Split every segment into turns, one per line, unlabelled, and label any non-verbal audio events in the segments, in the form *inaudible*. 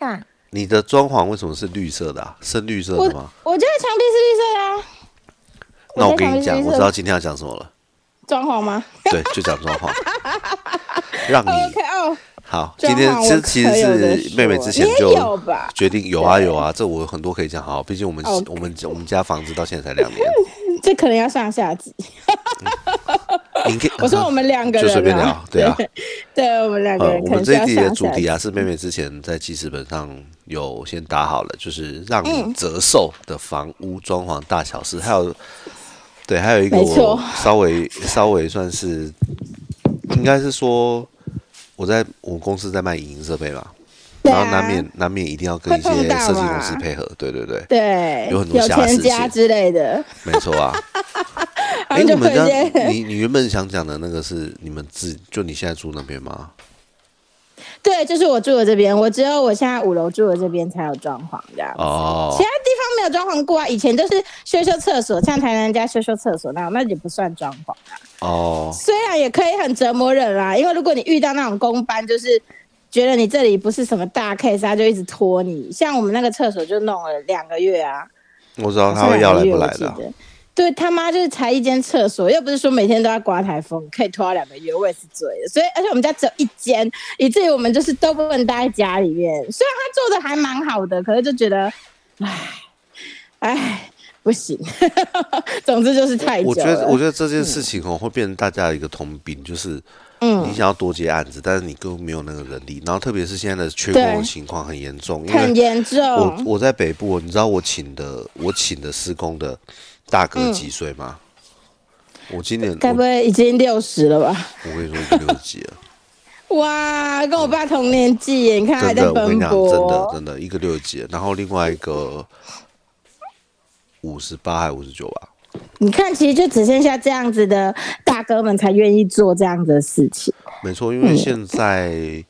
干，
你的装潢为什么是绿色的啊？深绿色的吗？
我家的墙壁是绿色的啊。
那我跟你讲，我知道今天要讲什么了。
装潢吗
对，就讲装潢，*laughs* 让你
？OK 哦，
好。今天其实其实是妹妹之前就决定有啊有啊，这我很多可以讲。好，毕竟我们我们我们家房子到现在才两年，*laughs*
这可能要上下集。*laughs*
你可以
我说我们两个人
就随便
啊
聊，*laughs* 对啊。
对，我们两个
我们这一集的。主题啊，是妹妹之前在记事本上有先打好了，就是让
嗯。
你折寿的房屋装潢大小事，还有对，还有一个我稍微稍微算是，应该是说我在我们公司在卖影音设备嘛，
对啊。
然后难免难免一定要跟一些设计公司配合，对对对，
对，
有很多瑕疵
钱家之类的，
没错啊。*laughs*
他
哎，你们这样，
有些
你你原本想讲的那个是你们自就你现在住那边吗？
对，就是我住的这边，我只有我现在五楼住的这边才有装潢这样。
哦
其，他地方没有装潢过啊，以前就是修修厕所，像台南家修修厕所那样，那也不算装潢啊。
哦，
虽然也可以很折磨人啦，因为如果你遇到那种公班，就是觉得你这里不是什么大 case，他就一直拖你。像我们那个厕所就弄了两个月啊，
我知道他会要来不来的啊。
对他妈就是才一间厕所，又不是说每天都要刮台风，可以拖到两个月，我也是醉了。所以，而且我们家只有一间，以至于我们就是都不能待在家里面。虽然他做的还蛮好的，可是就觉得，唉，唉，不行。总之就是太久。
我觉得，我觉得这件事情哦，会变成大家的一个通病，就是，
嗯
你想要多接案子，但是你根本没有那个人力，然后特别是现在的缺工的情况很严重，因为
很严重。
我我在北部，你知道我请的我请的施工的大哥几岁吗？我今年
该不会已经六十了吧？
我跟你说，已经六十几了，*laughs*
哇，跟我爸同年纪耶，你看还在奔
跟你讲，真的。真的，一个六十几，然后另外一个五十八还五十九吧，
你看，其实就只剩下这样子的大哥们才愿意做这样子的事情。
没错，因为现在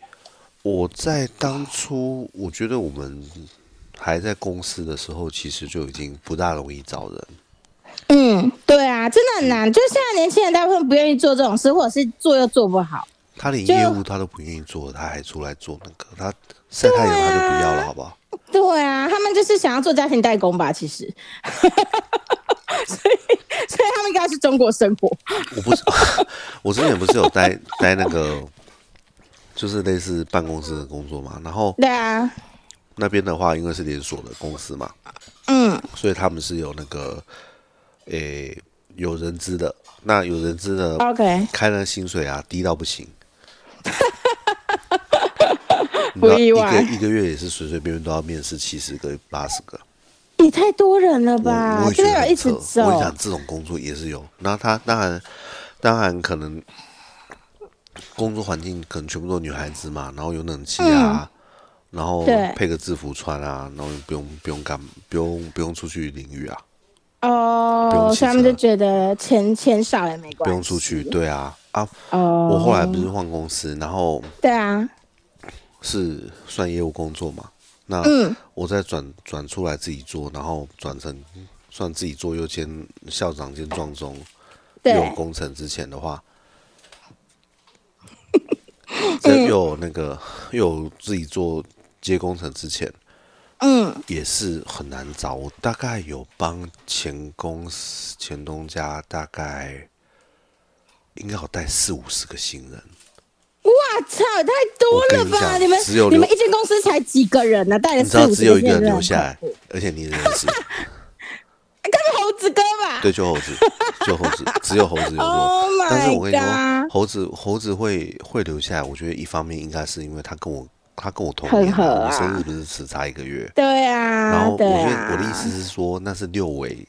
我在当初，我觉得我们还在公司的时候，其实就已经不大容易找人。
嗯，对啊，真的很难。就现在年轻人大部分不愿意做这种事，或者是做又做不好。
他连业务他都不愿意做，他还出来做那个，他晒太阳他就不要了，好不好？
对啊，他们就是想要做家庭代工吧，其实。*laughs* 所以，所以他们应该是中国生活。
我不是，*laughs* 我之前不是有待待那个，就是类似办公室的工作嘛，然后
对啊，
那边的话，因为是连锁的公司嘛，
嗯，
所以他们是有那个，诶、有人资的，那有人资的
OK，
开那个薪水啊，低到不行。*laughs*
不意外
一个一个月也是随随便便都要面试七十个、八十个，
也太多人了吧
我？也觉得很扯。
直走
我跟你。讲，这种工作也是有。然后他当然当然可能工作环境可能全部都是女孩子嘛，然后有冷气啊，然后配个制服穿啊，然后不用不用干不用不用出去淋雨啊，不
哦所以他们就觉得钱钱少也没关系，
不用出去。对啊。啊，
哦，
我后来不是换公司，然后
对啊，
是算业务工作嘛，那
嗯。
我再转转出来自己做，然后转成算自己做又兼校长兼壮中又有，工程之前的话，*laughs* 这又有那个又有自己做接工程之前，
嗯，
也是很难找。我大概有帮前公司前东家大概应该有带四五十个新人，
哇操，太多了吧？
你讲
你们
只有
你们一间公司才几个人呢？带了
你知道
四五十
只有一个人
人
留下来，而且你认识，
该不会猴子哥吧？
对，就猴子，就猴子，*laughs* 只有猴子有做。
Oh
但是我跟你说！猴子猴子会会留下来，我觉得一方面应该是因为他跟我他跟我同年我生日不是只差一个月。
对啊
然
啊，
后我觉得我的意思是说，那是六尾，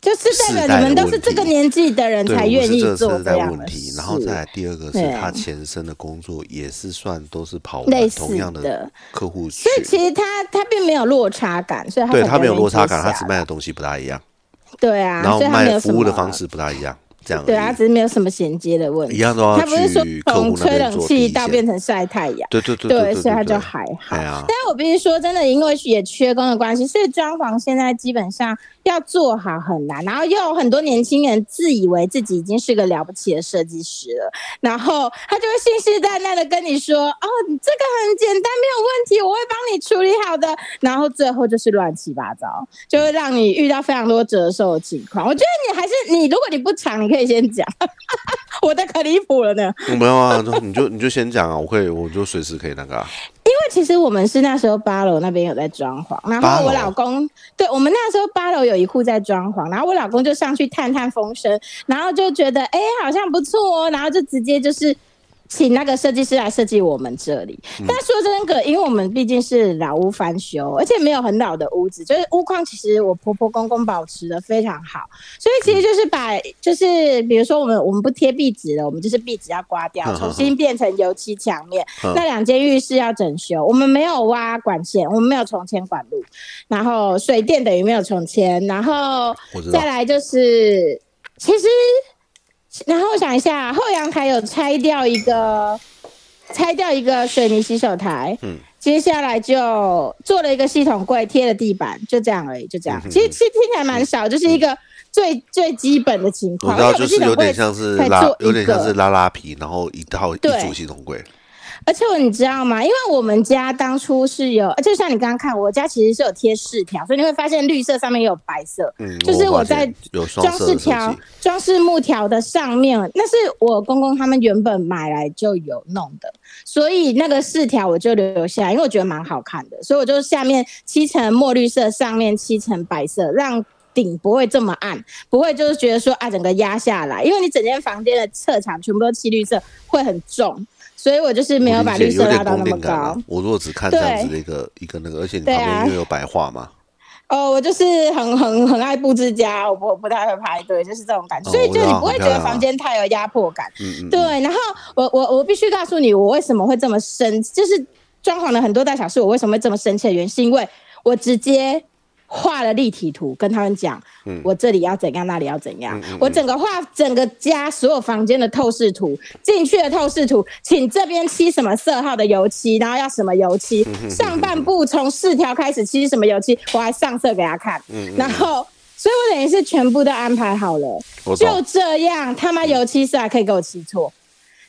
就是代表你们都是这个年纪的人，才愿意做
这
样的
问题。然后再来第二个是他前身的工作也是算都是跑
类似
同样
的
客户群。
所，以其实他他并没有落差感，所以他
对他没有落差感，他只卖的东西不大一样，
对啊，
然后卖服务的方式不大一样。这样。
对啊，只是没有什么衔接的问题。
一样都要
他不是说从吹冷气到变成晒太阳。
对对对
对，所以它就还好。但是我必须说，真的，因为也缺工的关系，所以装潢现在基本上要做好很难。然后又有很多年轻人自以为自己已经是个了不起的设计师了，然后他就会信誓旦旦的跟你说：“哦，这个很简单，没有问题，我会帮你处理好的。”然后最后就是乱七八糟，就会让你遇到非常多折寿的情况。我觉得你还是你，如果你不长，你可以先讲。*laughs* 我的可离谱了呢。
没有啊，你就你就先讲啊，我可以，我就随时可以那个啊。
因为其实我们是那时候八楼那边有在装潢，然后我老公对我们那时候八楼有一户在装潢，然后我老公就上去探探风声，然后就觉得哎、好像不错哦，然后就直接就是。请那个设计师来设计我们这里，但说真的，因为我们毕竟是老屋翻修，而且没有很老的屋子，就是屋况其实我婆婆公公保持的非常好，所以其实就是把就是比如说我们我们不贴壁纸了，我们就是壁纸要刮掉，重新变成油漆墙面。
嗯。
那两间浴室要整修，我们没有挖管线，我们没有重迁管路，然后水电等于没有重迁，然后再来就是其实，然后我想一下，后阳台有拆掉一个。拆掉一个水泥洗手台，
嗯
接下来就做了一个系统柜，贴了地板，就这样而已，就这样。
嗯
其实其实听起来蛮少，就是一个最最基本的情况。
我知道，就是有点像是拉有点像是拉拉皮，然后一套一组系统柜。
而且你知道吗？因为我们家当初是有，就像你刚刚看，我家其实是有贴饰条，所以你会发现绿色上面也有白色，
嗯，
就是我在装饰条。、装饰木条的上面，那是我公公他们原本买来就有弄的，所以那个饰条我就留下来，因为我觉得蛮好看的，所以我就下面漆成墨绿色，上面漆成白色，让。顶不会这么暗，不会就是觉得说啊，整个压下来，因为你整间房间的侧墙全部都漆绿色，会很重，所以我就是没有把绿色拉到那么高。。
我如果只看这样子的一个一个那个，而且你旁边又有白画嘛，
哦，我就是很很很爱布置家，我不我不太会排队，就是这种感觉，
哦
所以就你不会觉得房间太有压迫感。
嗯嗯，
对，然后我我我必须告诉你，我为什么会这么生，就是装潢了很多大小事，我为什么会这么生气的原因，是因为我直接画了立体图，跟他们讲，
嗯
我这里要怎样，那里要怎样，
嗯嗯
我整个画整个家所有房间的透视图，进去的透视图，请这边漆什么色号的油漆，然后要什么油漆，
嗯
上半部从四条开始漆什么油漆，我还上色给他看，
嗯
然后。所以我等于是全部都安排好了，就。这样，他妈油漆师还可以给我漆错。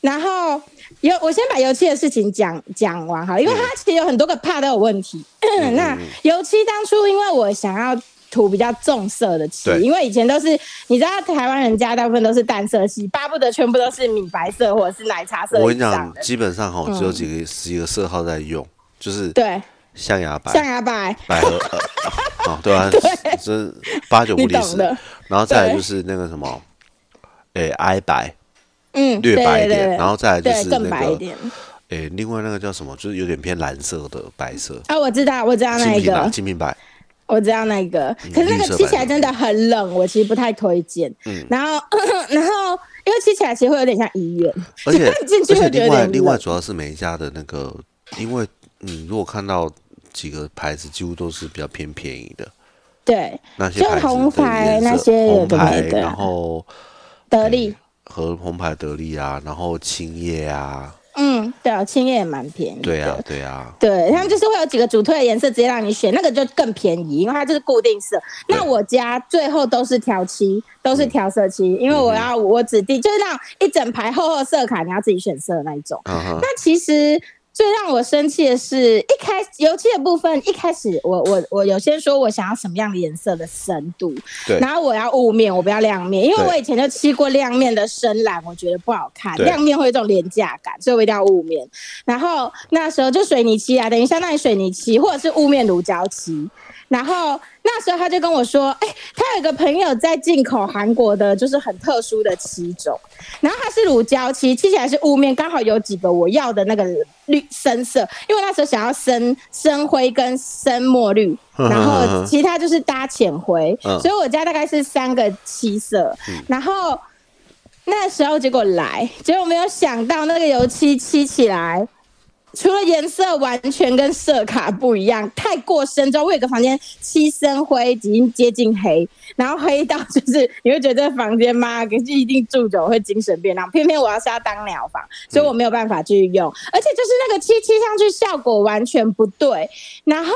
然后油，我先把油漆的事情讲讲完哈，因为它其实有很多个怕都有问题。
嗯
那油漆当初因为我想要涂比较重色的漆，因为以前都是你知道台湾人家大部分都是淡色系，巴不得全部都是米白色或者是奶茶色
我跟你讲。基本上哈，只有几个几个色号在用，就是
对，
象牙白、
象牙白，
百合，呃哦，*laughs* 对啊，这八九不离十。然后再就是那个什么，诶，I 白
嗯，
略
对对
白一点，
对
然后再来就是那个，
更白一点。
诶，另外那个叫什么，就是有点偏蓝色的白色，
啊，我知道，我知道那一个，
金瓶白。
我知道那个，
嗯
可是那个吃起来真的很冷，我其实不太推荐。
嗯
然后 *laughs* 然后因为吃起来其实会有点像医院，
而且
进去
而且
会觉得有点
另外另外主要是每一家的那个，因为你如果看到几个牌子，几乎都是比较偏便宜的
对，
那些牌子
就红牌那些
牌，然后
得力，
和红牌得利啊，然后青叶啊，
嗯，对啊，青叶也蛮便宜的。
对啊对啊，
对，他们就是会有几个主推的颜色，直接让你选，那个就更便宜，因为它就是固定色。那我家最后都是调漆，都是调色漆，因为我要我指定就是那种一整排厚厚色卡，你要自己选色的那一种。
嗯，
那其实最让我生气的是，一开油漆的部分，一开始我我我有先说我想要什么样的颜色的深度，
对
然后我要雾面，我不要亮面，因为我以前就漆过亮面的深蓝，我觉得不好看，亮面会有一种廉价感，所以我一定要雾面。然后那时候就水泥漆啊，等于相当于水泥漆或者是雾面乳胶漆。然后那时候他就跟我说，哎、他有一个朋友在进口韩国的，就是很特殊的漆种，然后它是乳胶漆，漆起来是雾面，刚好有几个我要的那个绿深色，因为那时候想要深 *laughs* 深灰跟深墨绿，然后其他就是搭浅灰，
嗯
所以我家大概是三个漆色，然后那时候结果来，结果没有想到那个油漆漆起来。除了颜色完全跟色卡不一样，太过深之后，我有个房间漆深灰，已经接近黑，然后黑到就是你会觉得这房间妈可是一定住久会精神变亮。偏偏我要是要当鸟房，所以我没有办法继续用，而且就是那个漆漆上去效果完全不对。然后，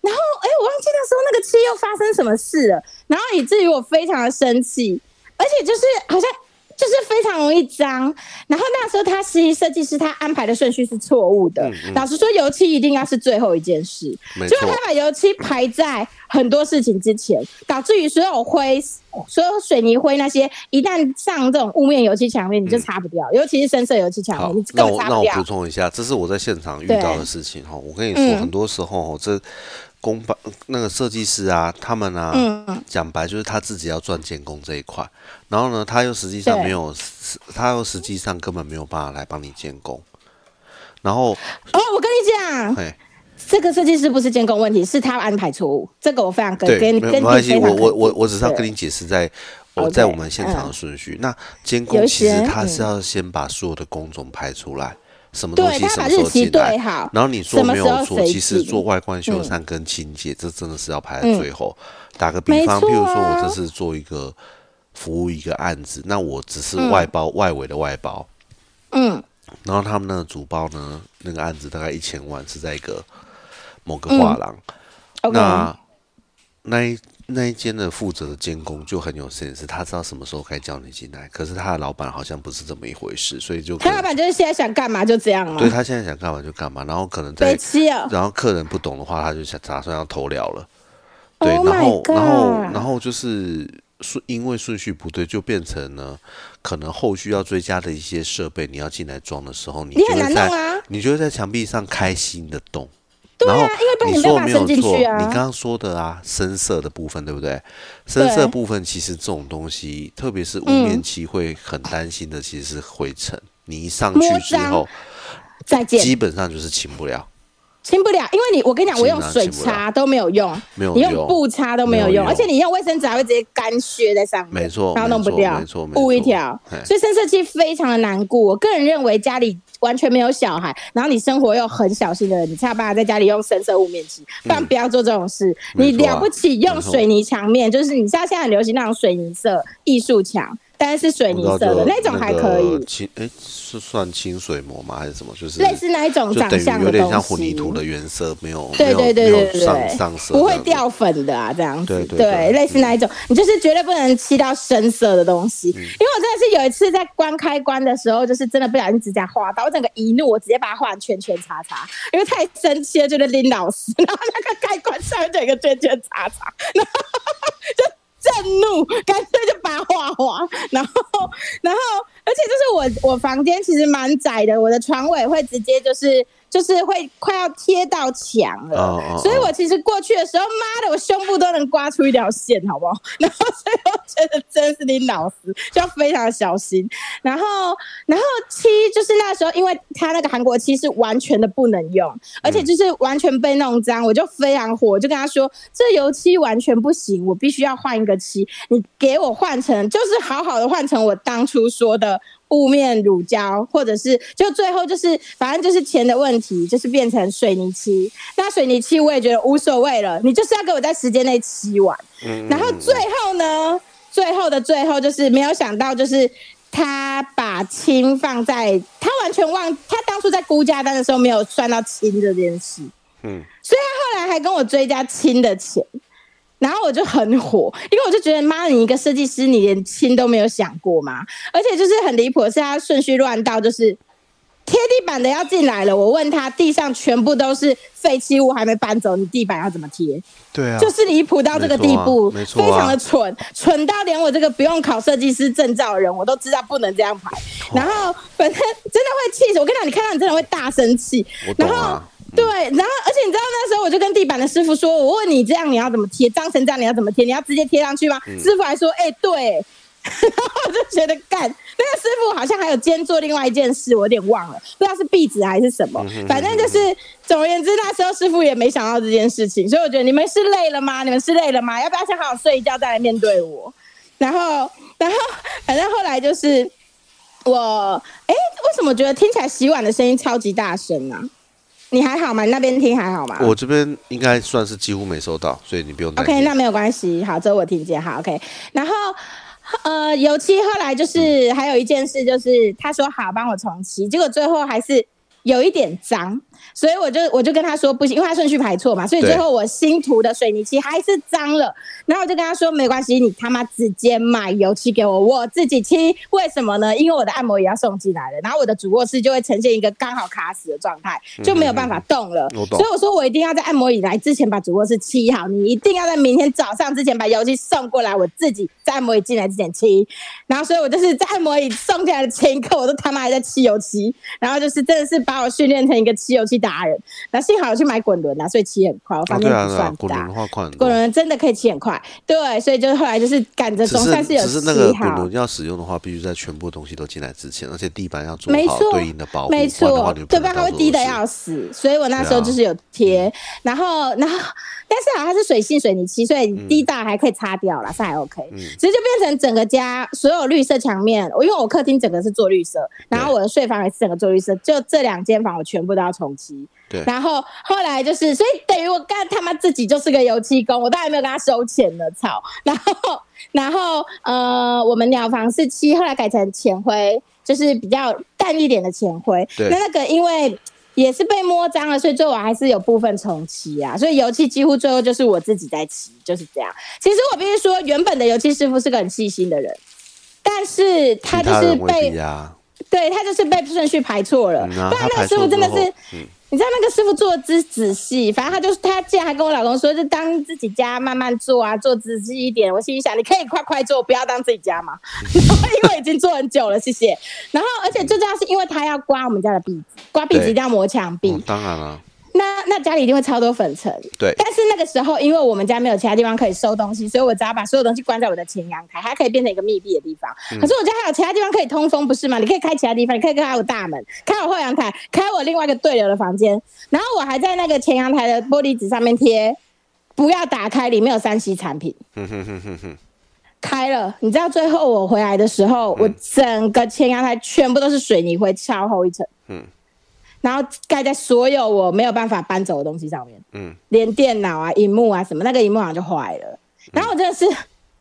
然后，哎，我忘记那时候那个漆又发生什么事了，然后以至于我非常的生气，而且就是好像。就是非常容易脏，然后那时候他实习设计师他安排的顺序是错误的。老实说，油漆一定要是最后一件事，
就
他把油漆排在很多事情之前，导致于所有灰、所有水泥灰那些一旦上这种雾面油漆墙面，你就擦不掉，尤其是深色油漆墙面，你
那我那我补充一下，这是我在现场遇到的事情哈。我跟你说，很多时候这。工班那个设计师啊，他们啊，讲白就是他自己要赚监工这一块，然后呢，他又实际上没有，他又实际上根本没有办法来帮你监工。然后
哦，我跟你讲，这个设计师不是监工问题，是他安排错误。这个我非常跟跟跟没
关系，我我我我只是要跟你解释，在我在我们现场的顺序。那监工其实他是要先把所有的工种排出来。什么东西什么时候进来？然后你说没有错，其实做外观修缮跟清洁，这真的是要排在最后。打个比方，譬如说我这是做一个服务一个案子，那我只是外包外围的外包，
嗯，
然后他们那个主包呢，那个案子大概一千万，是在一个某个画廊，那那一。那一间的负责的监工就很有 sense，他知道什么时候该叫你进来。可是他的老板好像不是这么一回事，所以就
他老板就是现在想干嘛就这样了。
对他现在想干嘛就干嘛，然后可能在，然后客人不懂的话，他就想打算要偷聊了。对，然后然后然后就是顺因为顺序不对，就变成呢，可能后续要追加的一些设备，你要进来装的时候，你
你很难弄啊，
你就会在墙壁上开新的洞。
对啊，因为你
说没有
错，
你刚刚说的啊，深色的部分对不对？深色部分其实这种东西，特别是雾面漆会很担心的，其实是灰尘。你一上去之后，
再见，
基本上就是清不了。
清不了，因为你我跟你讲，我用水擦都没有用，
没有
你用布擦都没有用，而且你用卫生纸还会直接干削在上面，
没错，
然后弄不掉，
没错，
布一条，所以深色漆非常的难过。我个人认为家里完全没有小孩，然后你生活又很小心的人，你才有办法在家里用深色雾面漆，不然不要做这种事。你了不起用水泥墙面，就是你知道现在很流行那种水泥色艺术墙。但是水泥色的那种还可以，
清哎是算清水膜吗？还是什么？就是
类似那一种长相
有点像混凝土的原色，没有
对对对对对
上上色，
不会掉粉的啊，这样子
对对，
类似那一种，你就是绝对不能漆到深色的东西。因为我真的是有一次在关开关的时候，就是真的不小心指甲划到，我整个一怒，我直接把它画成圈圈叉叉，因为太生气了，就是林老师，然后那个开关上面就一个圈圈叉叉，然后 *laughs* 就。震怒，干脆就把它画画，然后，然后，而且就是我，我房间其实蛮窄的，我的床尾会直接就是。就是会快要贴到墙了，所以我其实过去的时候，妈的，我胸部都能刮出一条线，好不好？然后所以我觉得真是你老师，就要非常小心。然后，然后漆就是那时候，因为他那个韩国漆是完全的不能用，而且就是完全被弄脏，我就非常火，就跟他说这油漆完全不行，我必须要换一个漆，你给我换成就是好好的换成我当初说的。雾面乳胶，或者是就最后就是，反正就是钱的问题，就是变成水泥漆。那水泥漆我也觉得无所谓了，你就是要给我在时间内漆完。然后最后呢，最后的最后就是没有想到，就是他把氢放在，他完全忘，他当初在估价单的时候没有算到氢这件事。嗯，所以他后来还跟我追加氢的钱。然后我就很火，因为我就觉得妈，你一个设计师，你连亲都没有想过吗？而且就是很离谱的是，他顺序乱到就是贴地板的要进来了。我问他，地上全部都是废弃物，还没搬走，你地板要怎么贴？
对啊，
就是离谱到这个地步，
没错，
非常的蠢，蠢到连我这个不用考设计师证照的人，我都知道不能这样排。然后反正真的会气死我，跟你讲，你看到你真的会大生气。然后。对，然后而且你知道那时候我就跟地板的师傅说，我问你这样你要怎么贴，脏成这样你要怎么贴？你要直接贴上去吗？师傅还说，哎，对，然 *laughs* 后我就觉得干，那个师傅好像还有兼做另外一件事，我有点忘了，不知道是壁纸还是什么，反正就是总而言之，那时候师傅也没想到这件事情，所以我觉得你们是累了吗？你们是累了吗？要不要先好好睡一觉再来面对我？*laughs* 然后，然后 *laughs* 反正后来就是我，哎，为什么觉得听起来洗碗的声音超级大声呢？你还好吗？你那边听还好吗？
我这边应该算是几乎没收到，所以你不用担
心。OK，那没有关系。好，这我听见。好，OK。然后，呃，油漆后来就是还有一件事，就是他说好帮我重漆，结果最后还是有一点脏。所以我就我就跟他说不行，因为他顺序排错嘛，所以最后我新涂的水泥漆还是脏了。然后我就跟他说没关系，你他妈直接买油漆给我，我自己漆。为什么呢？因为我的按摩椅要送进来了，然后我的主卧室就会呈现一个刚好卡死的状态，就没有办法动了。所以我说我一定要在按摩椅来之前把主卧室漆好，你一定要在明天早上之前把油漆送过来，我自己在按摩椅进来之前漆。然后所以我就是在按摩椅送进来的前一刻，我都他妈还在漆油漆。然后就是真的是把我训练成一个漆油漆。达人，那幸好我去买滚轮啦，所以骑很快。我发现不算大。
滚轮的话快，
滚轮真的可以骑很快。对，所以就是后来就是赶着总算是有。
只是那个滚轮要使用的话，必须在全部东西都进来之前，而且地板要做好对应的保护。
没错，对吧？它会滴的要死，所以我那时候就是有贴。然后，然后，但是啊，它是水性水泥漆，所以滴到还可以擦掉了，是还 OK。其实就变成整个家所有绿色墙面，我因为我客厅整个是做绿色，然后我的睡房也是整个做绿色，就这两间房我全部都要重漆。
对，
然后后来就是，所以等于我干他妈自己就是个油漆工，我当然没有跟他收钱的，操！然后，然后呃，我们鸟房是漆，后来改成浅灰，就是比较淡一点的浅灰。
对，
那那个因为也是被摸脏了，所以最后还是有部分重漆啊。所以油漆几乎最后就是我自己在漆，就是这样。其实我必须说，原本的油漆师傅是个很细心的人，但是他就是被，对他就是被顺序排错了，不然那个师傅真的是。你知道那个师傅做的之仔细，反正他就是他，竟然还跟我老公说，就当自己家慢慢做啊，做仔细一点。我心里想，你可以快快做，不要当自己家嘛。然 *laughs* 后因为已经做很久了，谢谢。然后而且最重要是因为他要刮我们家的壁纸，刮壁纸一定要磨墙壁。
当然了。
那那家里一定会超多粉尘，
对。
但是那个时候，因为我们家没有其他地方可以收东西，所以我只要把所有东西关在我的前阳台，它可以变成一个密闭的地方。可是我家还有其他地方可以通风，不是吗？你可以开其他地方，你可以开我大门，开我后阳台，开我另外一个对流的房间。然后我还在那个前阳台的玻璃纸上面贴，不要打开，里面有三 C 产品。开了，你知道最后我回来的时候，我整个前阳台全部都是水泥灰，超厚一层。嗯。然后盖在所有我没有办法搬走的东西上面，嗯，连电脑啊、荧幕啊什么，那个荧幕好像就坏了。然后我真的是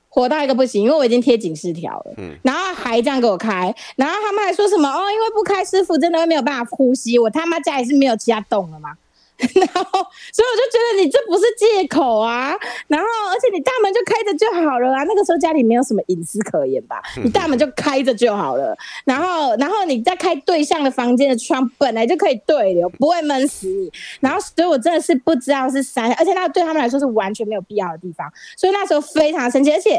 火到一个不行，因为我已经贴警示条了，嗯，然后还这样给我开，然后他们还说什么哦，因为不开师傅真的会没有办法呼吸。我他妈家里是没有其他洞了吗？*laughs* 然后，所以我就觉得你这不是借口啊。然后，而且你大门就开着就好了啊。那个时候家里没有什么隐私可言吧？你大门就开着就好了。然后，然后你再开对向的房间的窗，本来就可以对流，不会闷死你。然后，所以我真的是不知道是三，而且那对他们来说是完全没有必要的地方。所以那时候非常生气，而且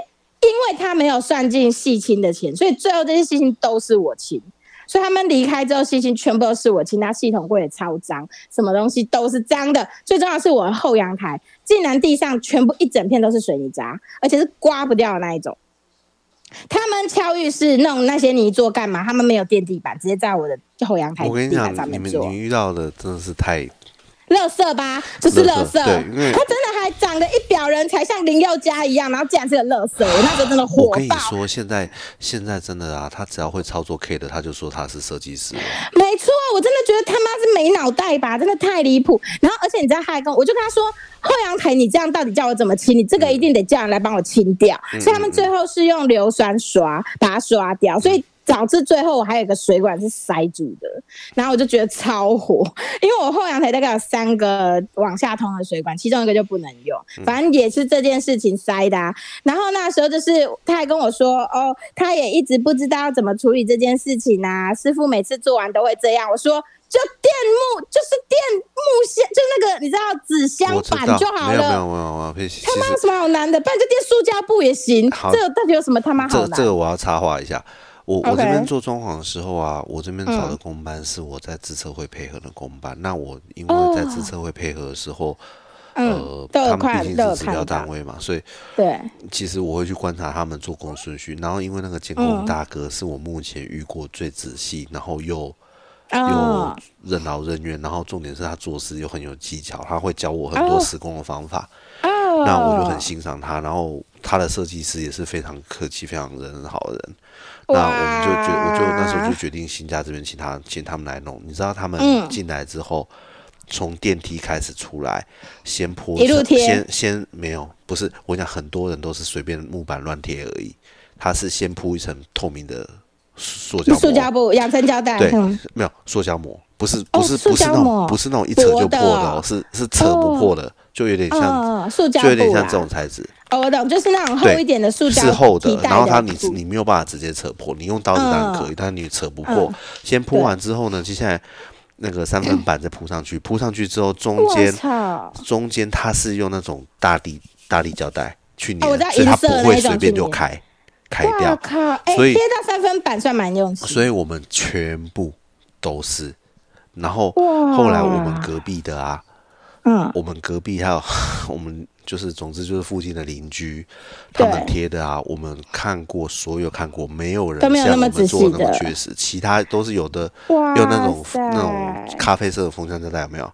因为他没有算进细亲的钱，所以最后这些细亲都是我清。所以他们离开之后，细心全部都是我清，他系统柜也超脏，什么东西都是脏的。最重要是我的后阳台，竟然地上全部一整片都是水泥渣，而且是刮不掉的那一种。他们敲浴室弄那些泥做干嘛？他们没有垫地板，直接在我的后阳台我跟你讲。
你们你遇到的真的是太。
乐色吧，就是乐色。他真的还长得一表人才，像林宥嘉一样，然后竟然是个乐色，我 *laughs* 那时候真的火爆。
我跟你说，现在现在真的啊，他只要会操作 K 的，他就说他是设计师。
没错，我真的觉得他妈是没脑袋吧，真的太离谱。然后，而且你知道他还跟我，我就跟他说，后阳台你这样到底叫我怎么清？你这个一定得叫人来帮我清掉。所以他们最后是用硫酸刷把它刷掉，所以。导致最后我还有一个水管是塞住的，然后我就觉得超火，因为我后阳台大概有三个往下通的水管，其中一个就不能用，反正也是这件事情塞的。啊然后那时候就是他还跟我说，哦，他也一直不知道怎么处理这件事情啊，师傅每次做完都会这样。我说就电木，就是电木箱，就那个你知道纸箱板就好了。没有
没有没有没有，
他妈有什么好难的？不然就电塑胶布也行。这个到底有什么他妈好难？
这个我要插话一下。我我这边做装潢的时候啊，我这边找的工班是我在自测会配合的工班。那我因为在自测会配合的时候，呃，他们毕竟是指标单位嘛，所以
对，
其实我会去观察他们做工顺序。然后因为那个监工大哥是我目前遇过最仔细，然后又又任劳任怨，然后重点是他做事又很有技巧，他会教我很多施工的方法。那我就很欣赏他，然后他的设计师也是非常客气、非常人很好的人。那我们就决，我就那时候就决定新家这边请他请他们来弄。你知道他们进来之后，从电梯开始出来，先铺
一路贴，
先先没有，不是我讲很多人都是随便木板乱贴而已，他是先铺一层透明的塑胶
塑胶布养成胶带，
对，没有塑胶膜，不是不是不是那种不是那种一扯就破的，是是扯不破的，就有点像
塑胶，
就有点像这种材质。
哦，我懂，就是那种厚一点的塑胶，
是厚的，然后它你你没有办法直接扯破，你用刀子当然可以，但你扯不破。先铺完之后呢，接下来那个三分板再铺上去，铺上去之后中间中间它是用那种大力大力胶带去粘，所以它不会随便就开开掉。所以
贴到三分板算蛮用心。
所以我们全部都是，然后后来我们隔壁的啊，嗯，我们隔壁还有 *laughs* 我们。就是，总之就是附近的邻居，他们贴的啊，我们看过，所有看过，没有人像我们做那么确实，其他都是有的，有那种那种咖啡色的风箱胶带有没有？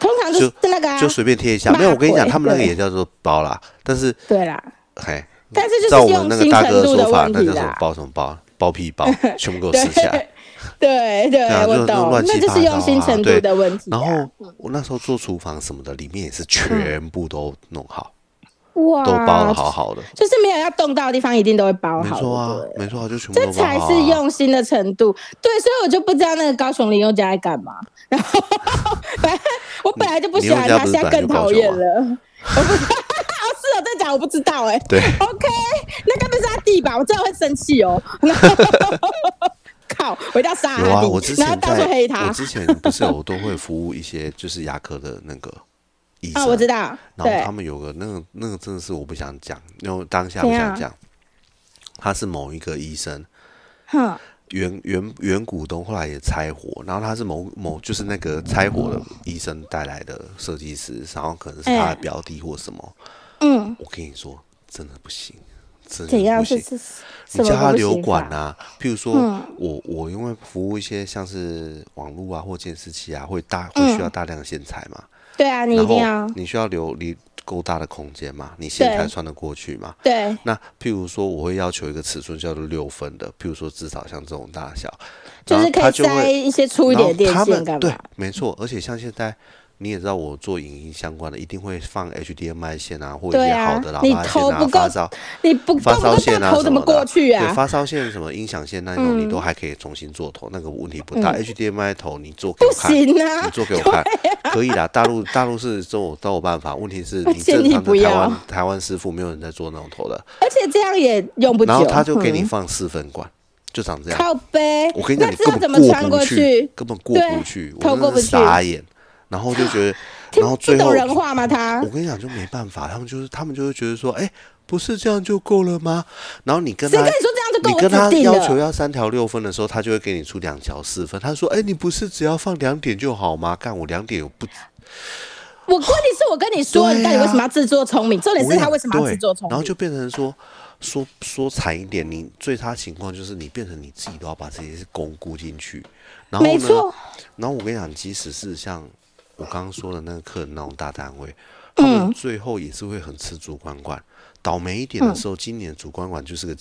通常就那个
就随便贴一下，没有，我跟你讲，他们那个也叫做包啦，但是
对啦，
嘿，
但是
照我们那个大哥的说法，那叫什么包什么包，包皮包，*laughs* 全部给我撕下来。
对对，我懂，那就是用心程度的问题。
然后我那时候做厨房什么的，里面也是全部都弄好，
哇，
都包的好好的，
就是没有要动到的地方，一定都会包好。
没错啊，没错，就全部
这才是用心的程度。对，所以我就不知道那个高雄林宥嘉在干嘛。然后，*laughs* 我本来就不喜欢他，现在更讨厌了。我不，*laughs* 是哦，在讲我不知道哎。
对
，OK，那该不是他弟吧？我真的会生气哦。*laughs* 靠！我一定要杀
他！我之前
在，
我之前不是有都会服务一些就是牙科的那个医生，
我知道。
然后他们有个那个那个真的是我不想讲，因为当下不想讲。他是某一个医生，哼，原原原股东后来也拆伙，然后他是某某就是那个拆伙的医生带来的设计师，然后可能是他的表弟或什么。嗯，我跟你说，真的不行。
怎样是是？
你叫他留管啊？譬如说，我我因为服务一些像是网络啊或监视器啊，会大会需要大量的线材嘛？
对啊，你一定要。
你需要留你够大的空间嘛？你线材穿得过去嘛？
对。
那譬如说，我会要求一个尺寸叫做六分的，譬如说至少像这种大小，
就是可以塞一些粗一点的电线干嘛？
对，没错。而且像现在。你也知道我做影音相关的，一定会放 HDMI 线啊，或者一些好的喇叭线啊，发烧，
你不
发烧线啊
什么的，对，
发烧线什么音响线那种，你都还可以重新做头，那个问题不大。HDMI 头你做给我看，你做给我看，可以啦。大陆大陆是都都有办法，问题是你正常的台湾台湾师傅没有人在做那种头的，
而且这样也用不久。
然后他就给你放四分管，就长这样。
靠背，
我跟你讲，你根本过不去，根本过不去，我真的傻眼。然后就觉得，*laughs* 然后最后
人话吗？他，
我跟你讲就没办法，他们就是他们就会觉得说，哎，不是这样就够了吗？然后你跟他，
谁跟你说这样就够？
你跟他要求要三条六分的时候，他就会给你出两条四分。他说，哎，你不是只要放两点就好吗？干我两点有不？
我问题是我跟你说，你到底为什么要自作聪明？重点是他为什么要自作聪明？
然后就变成说，说说惨一点，你最差情况就是你变成你自己都要把这些功估进去。然后呢？然后我跟你讲，即使是像。我刚刚说的那个客人那种大单位，他们最后也是会很吃主管管。倒霉一点的时候，今年主管管就是个，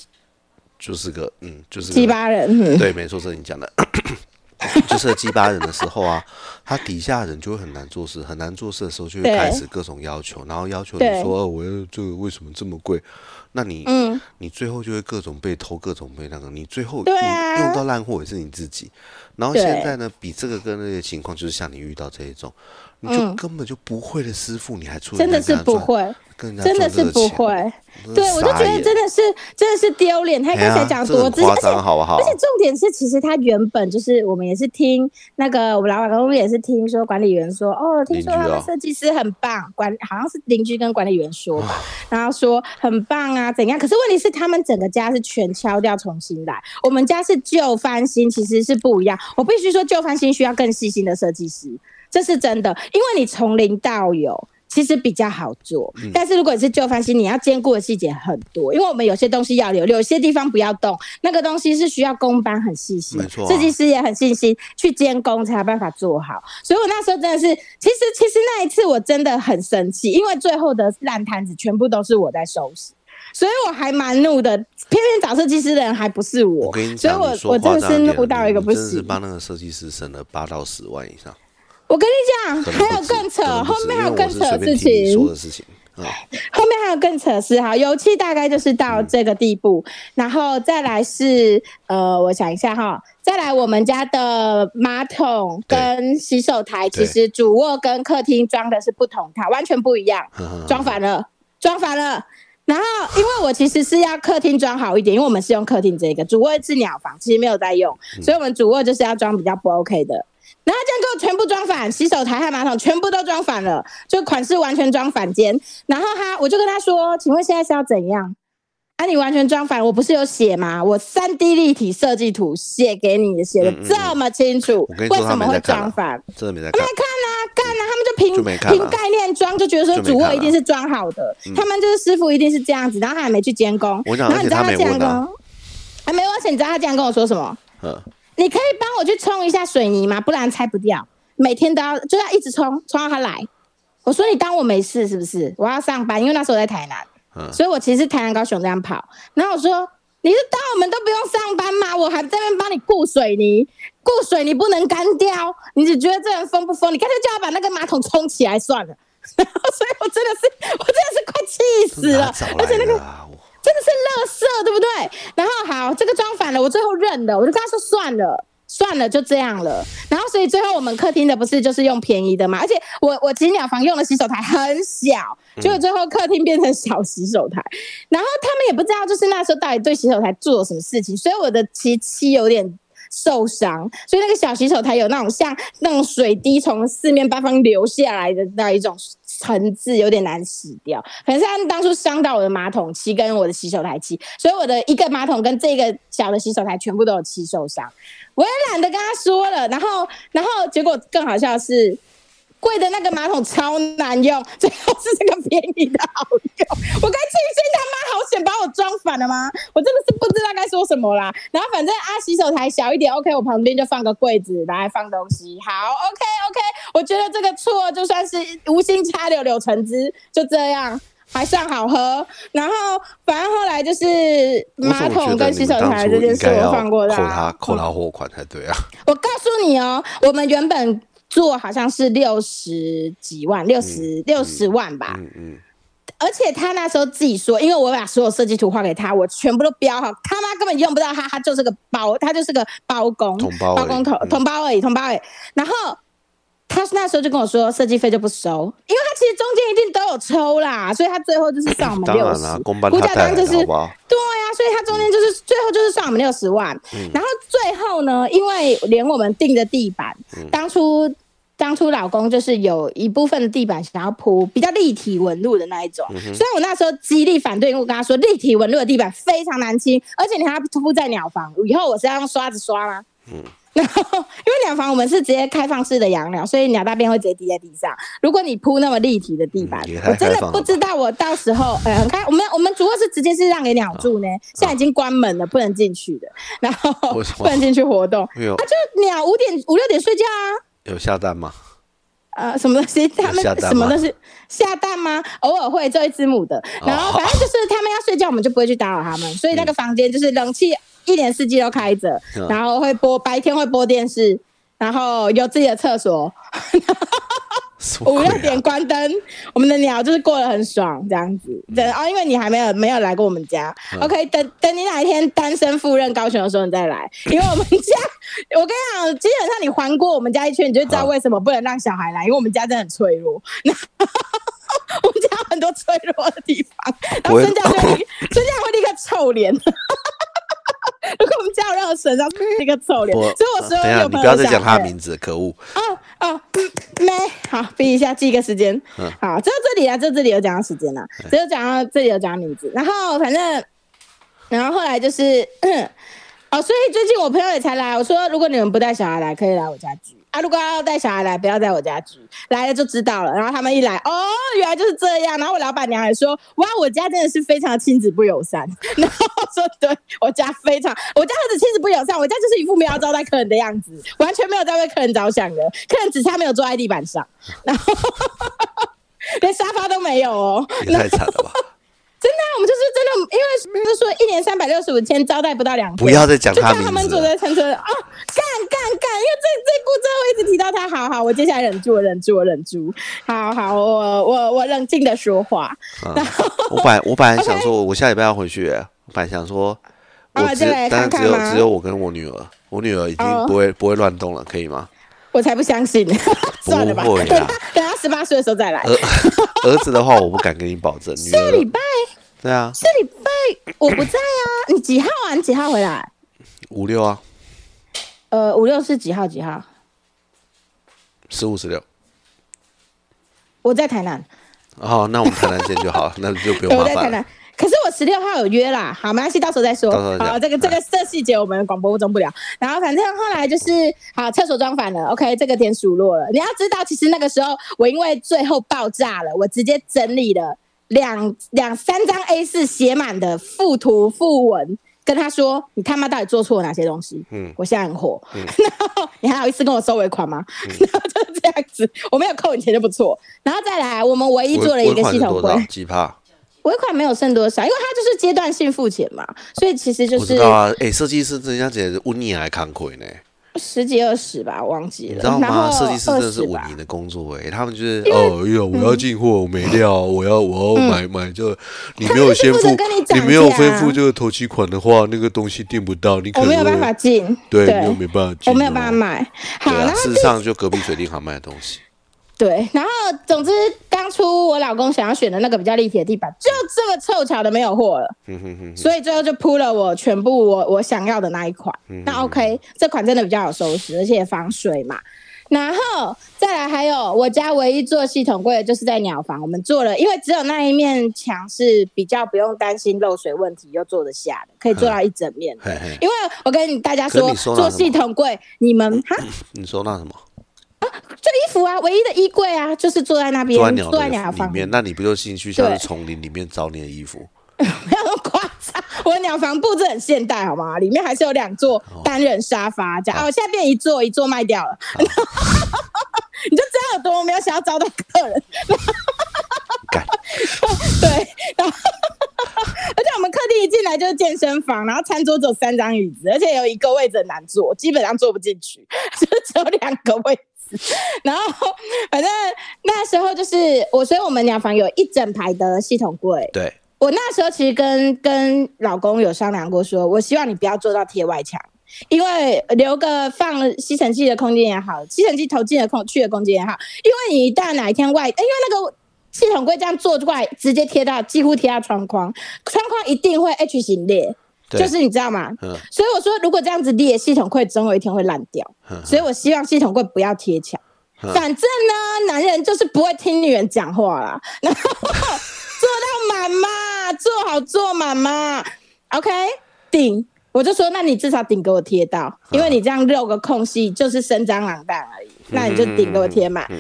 就是个，嗯，就是
鸡巴人。
对，没错，是你讲的，*coughs* 就是鸡巴人的时候啊，他底下人就会很难做事，很难做事的时候就会开始各种要求，然后要求你说，我要这个为什么这么贵？那你，你最后就会各种被偷，各种被那个，你最后你用到烂货也是你自己。然后现在呢，比这个更那个情况，就是像你遇到这一种，你就根本就不会的师傅，你还出
真的是不会。真的是不会，对我就觉得真的是真的是丢脸。他刚才讲多
夸张，好不好？
而且重点是，其实他原本就是我们也是听那个我们老板我们也是听说管理员说，哦，听说他们设计师很棒，管好像是邻居跟管理员说吧，然后说很棒啊怎样？可是问题是他们整个家是全敲掉重新来，我们家是旧翻新，其实是不一样。我必须说旧翻新需要更细心的设计师，这是真的，因为你从零到有。其实比较好做，但是如果你是旧翻新，你要兼顾的细节很多，因为我们有些东西要留，有些地方不要动，那个东西是需要工班很细心，设计师也很细心去监工才有办法做好。所以我那时候真的是，其实其实那一次我真的很生气，因为最后的烂摊子全部都是我在收拾，所以我还蛮怒的。偏偏找设计师的人还不是我，所以我我真的是怒到一个不行，
是帮那个设计师省了八到十万以上。
我跟你讲，还有更扯，*laughs* 后面还有更扯的事情。
说的事情，
后面还有更扯事哈，油漆大概就是到这个地步，然后再来是呃，我想一下哈，再来我们家的马桶跟洗手台，其实主卧跟客厅装的是不同套，完全不一样，装反了，装反了。然后因为我其实是要客厅装好一点，因为我们是用客厅这个，主卧是鸟房，其实没有在用，所以我们主卧就是要装比较不 OK 的。然后这样给我全部装反，洗手台和马桶全部都装反了，就款式完全装反间。然后他，我就跟他说：“请问现在是要怎样？”啊，你完全装反，我不是有写吗？我三 D 立体设计图写给你，写的这么清楚，为什么会装反？
真的没在看。
没看啊，干啊！他们就凭凭概念装，就觉得说主卧一定是装好的，他们就是师傅一定是这样子，然后他还没去监工。然后你知道他这样跟，还没而且你知道他这样跟我说什么？嗯。你可以帮我去冲一下水泥吗？不然拆不掉。每天都要就要一直冲，冲到他来。我说你当我没事是不是？我要上班，因为那时候我在台南，所以我其实台南高雄这样跑。然后我说你是当我们都不用上班吗？我还在那边帮你顾水泥，顾水泥不能干掉。你只觉得这人疯不疯？你干脆叫他把那个马桶冲起来算了。然 *laughs* 后所以我真的是，我真的是快气死了，而且那个。真的是垃圾，对不对？然后好，这个装反了，我最后认了，我就跟他说算了，算了，就这样了。然后所以最后我们客厅的不是就是用便宜的嘛？而且我我几鸟房用的洗手台很小，结果最后客厅变成小洗手台。然后他们也不知道，就是那时候到底对洗手台做了什么事情，所以我的漆漆有点受伤，所以那个小洗手台有那种像那种水滴从四面八方流下来的那一种。层次有点难洗掉，可能是他们当初伤到我的马桶漆跟我的洗手台漆，所以我的一个马桶跟这个小的洗手台全部都有漆受伤。我也懒得跟他说了，然后，然后结果更好笑是。贵的那个马桶超难用，*laughs* 最后是这个便宜的好用。*laughs* 我该庆幸他妈好险把我装反了吗？我真的是不知道该说什么啦。然后反正啊，洗手台小一点，OK，我旁边就放个柜子来放东西。好，OK OK，我觉得这个错就算是无心插柳柳橙汁，就这样还算好喝。然后反正后来就是马桶跟洗手台这件事我放过
他，扣他扣他货款才对啊。
我告诉你哦，我们原本。做好像是六十几万，六十六十万吧。嗯嗯。而且他那时候自己说，因为我把所有设计图画给他，我全部都标好，他妈根本用不到他，他就是个包，他就是个包工，
包
工头同包而已，同包而已。然后他那时候就跟我说，设计费就不收，因为他其实中间一定都有抽啦，所以他最后就是算我们六十。
估价单
就是对呀，所以他中间就是最后就是算我们六十万。然后最后呢，因为连我们订的地板，当初。当初老公就是有一部分的地板想要铺比较立体纹路的那一种，所以我那时候极力反对，因为我跟他说立体纹路的地板非常难清，而且你还要铺在鸟房，以后我是要用刷子刷吗？嗯，*laughs* 然后因为鸟房我们是直接开放式的养鸟，所以鸟大便会直接滴在地上。如果你铺那么立体的地板，我真的不知道我到时候，呃，开我们我们主卧是直接是让给鸟住呢，现在已经关门了，不能进去的，然后 *laughs* 不能进去活动，啊，就鸟五点五六点睡觉啊。
有下蛋吗？
呃，什么东西？他们什么东西下蛋吗？偶尔会做一只母的，然后反正就是他们要睡觉，我们就不会去打扰他们，所以那个房间就是冷气一年四季都开着，然后会播白天会播电视，然后有自己的厕所。五六点关灯，我们的鸟就是过得很爽，这样子。等哦，因为你还没有没有来过我们家，OK？等等你哪一天单身赴任高雄的时候，你再来。因为我们家，*laughs* 我跟你讲，基本上你环过我们家一圈，你就知道为什么不能让小孩来，因为我们家真的很脆弱。*laughs* 我们家很多脆弱的地方，然后孙家就 *laughs* 孙家会立刻臭脸。*laughs* 如果我们家有任何损伤，*laughs* 一个臭脸。所以我说，
等下你不要再讲他的名字，可恶。
哦哦，没好，比一下，记一个时间。好，只有这里啊，就这里有讲到时间了，只有讲到这里有讲到名字。然后反正，然后后来就是，哦，所以最近我朋友也才来，我说如果你们不带小孩来，可以来我家聚。啊！如果要带小孩来，不要在我家住，来了就知道了。然后他们一来，哦，原来就是这样。然后我老板娘还说：“哇，我家真的是非常亲子不友善。*laughs* ”然后说：“对我家非常，我家儿子亲子不友善，我家就是一副没有招待客人的样子，完全没有在为客人着想的。客人只差没有坐在地板上，然后 *laughs* 连沙发都没有哦。”
太惨了吧！*laughs*
真的，我们就是真的，因为就说一年三百六十五天招待不到两天，
不要再讲他名字。
他们坐在餐车啊，干干干！因为这这故事我一直提到他，好好，我接下来忍住，我忍住，我忍住。好好，我我我冷静的说话。然后
我本来我本来想说，我下礼拜要回去，我本来想说，我只但只有只有我跟我女儿，我女儿已经不会不会乱动了，可以吗？
我才不相信，*laughs* 算了吧，*laughs* 等他等他十八岁的时候再来。
儿子的话，我不敢跟你保证。
下礼拜，
对啊，
下礼拜我不在啊。你几号啊？你几号回来？
五六啊。
呃，五六是几号？几号？
十五十六。
我在台南。
哦，那我们台南见就好，*laughs* 那就不用麻烦。
可是我十六号有约啦，好，没关系，到时候再说。好，这个这个这细节我们广播中不了。然后反正后来就是好，厕所装反了，OK，这个点数落了。你要知道，其实那个时候我因为最后爆炸了，我直接整理了两两三张 A 四写满的附图附文，跟他说：“你他妈到底做错了哪些东西？”嗯，我现在很火。*laughs* 然后你还好意思跟我收尾款吗？*laughs* 然后就是这样子，我没有扣你钱就不错。然后再来，我们唯一做了一个系统规，
几帕。
尾款没有剩多少，因为它就是阶段性付钱嘛，所以其实就是。我
知道啊，哎，设计师人家姐问你还扛亏呢，
十几二十吧，忘记了。你
知道吗？设计师真的是五年的工作哎，他们就是哦哟，我要进货，我没料，我要我要买买就你没有先付，你没有先付这个头期款的话，那个东西订不到，你
我没有办法进，
对，没没办法进，
我没有办法买。好，
事实上就隔壁水电行卖的东西。
对，然后总之，当初我老公想要选的那个比较立体的地板，就这么凑巧的没有货了，所以最后就铺了我全部我我想要的那一款。那 OK，这款真的比较好收拾，而且防水嘛。然后再来还有我家唯一做系统柜的就是在鸟房，我们做了，因为只有那一面墙是比较不用担心漏水问题，又做得下的，可以做到一整面。因为我跟大家说，做系统柜，你们哈，
你说那什么？
啊，这衣服啊，唯一的衣柜啊，就是坐在那边，坐在鸟房
里面。那你不就进去像是丛林里面找你的衣服？*laughs*
不要那么夸张，我的鸟房布置很现代，好吗？里面还是有两座单人沙发，这样。哦，现在变一座，一座卖掉了。*laughs* 你就这样有多没有想要招待客人？*laughs* 对，然后而且我们客厅一进来就是健身房，然后餐桌只有三张椅子，而且有一个位置难坐，基本上坐不进去，就只有两个位。然后，反正那时候就是我，所以我们两房有一整排的系统柜。
对，
我那时候其实跟跟老公有商量过，说我希望你不要做到贴外墙，因为留个放吸尘器的空间也好，吸尘器投进的空去的空间也好，因为你一旦哪一天外，因为那个系统柜这样做过来，直接贴到几乎贴到窗框，窗框一定会 H 型裂。就是你知道吗？所以我说，如果这样子裂，系统会总有一天会烂掉。所以我希望系统会不要贴墙。反正呢，男人就是不会听女人讲话啦。*laughs* 然后做到满嘛，*laughs* 做好做满嘛。OK，顶。我就说，那你至少顶给我贴到，因为你这样六个空隙就是生蟑螂蛋而已。那你就顶给我贴满。OK，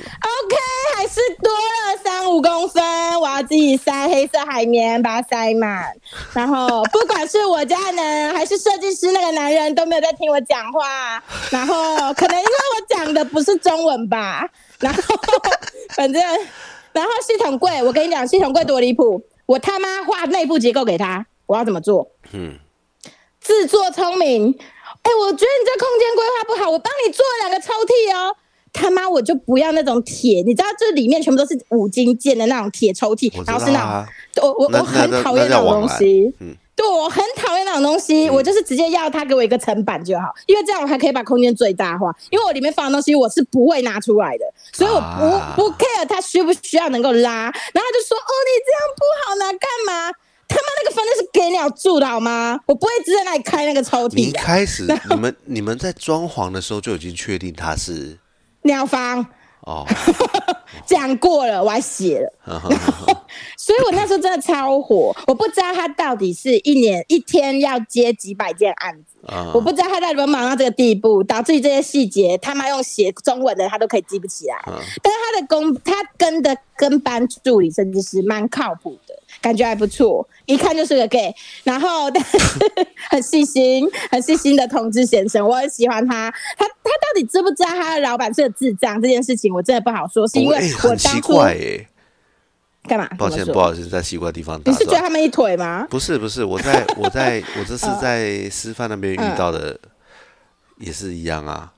还是多了三五公分，我要自己塞黑色海绵把它塞满。然后不管是我家人还是设计师那个男人都没有在听我讲话。然后可能因为我讲的不是中文吧。然后反正，然后系统柜，我跟你讲，系统柜多离谱。我他妈画内部结构给他，我要怎么做？嗯。自作聪明，哎，我觉得你这空间规划不好，我帮你做两个抽屉哦。他妈，我就不要那种铁，你知道，这里面全部都是五金件的那种铁抽屉，然后是那种，我我我很讨厌那种东西，嗯，对我很讨厌那种东西，我就是直接要他给我一个层板就好，因为这样我还可以把空间最大化，因为我里面放的东西我是不会拿出来的，所以我不不 care 他需不需要能够拉，然后他就说，哦，你这样不好拿干嘛？他妈那个房间是给鸟住的好吗？我不会直接在那里开那个抽屉。
你一开始你们 *laughs* 你们在装潢的时候就已经确定它是
鸟房哦，*laughs* 讲过了，我还写了，然 *laughs* 后所以我那时候真的超火，我不知道他到底是一年一天要接几百件案子，我不知道他在里面忙到这个地步，导致于这些细节他妈用写中文的他都可以记不起来，但是他的工他跟的跟班助理甚至是蛮靠谱的。感觉还不错，一看就是个 gay，然后但是很细心、很细心的同志先生，我很喜欢他。他他到底知不知道他的老板是个智障这件事情，我真的不好说，是因为我当初干嘛？
抱歉，不好意思，在奇怪地方。
你是觉得他们一腿吗？
不是，不是，我在 *laughs* 我在我这是在师范那边遇到的，也是一样啊。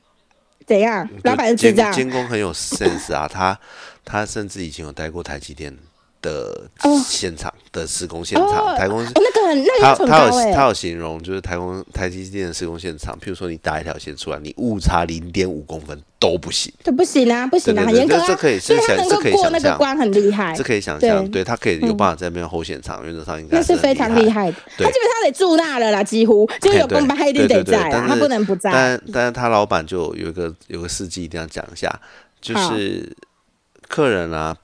怎样？老板是这样，
监工很有 sense 啊，他他甚至以前有待过台积电。的现场的施工现场，台工
那个很那
个他有他有形容，就是台工台积电的施工现场，譬如说你打一条线出来，你误差零点五公分都不行，
这不行啊，不行啊，很严格啊，
这可以，所以他
能够过那个关很厉害，
这可以想象，对。他可以有办法在那边后现场，原则上应该
那是非常厉害的，他基本上得住那了啦，几乎就有工班一定得在，他不能不在，
但但是他老板就有一个有个事迹一定要讲一下，就是客人啊。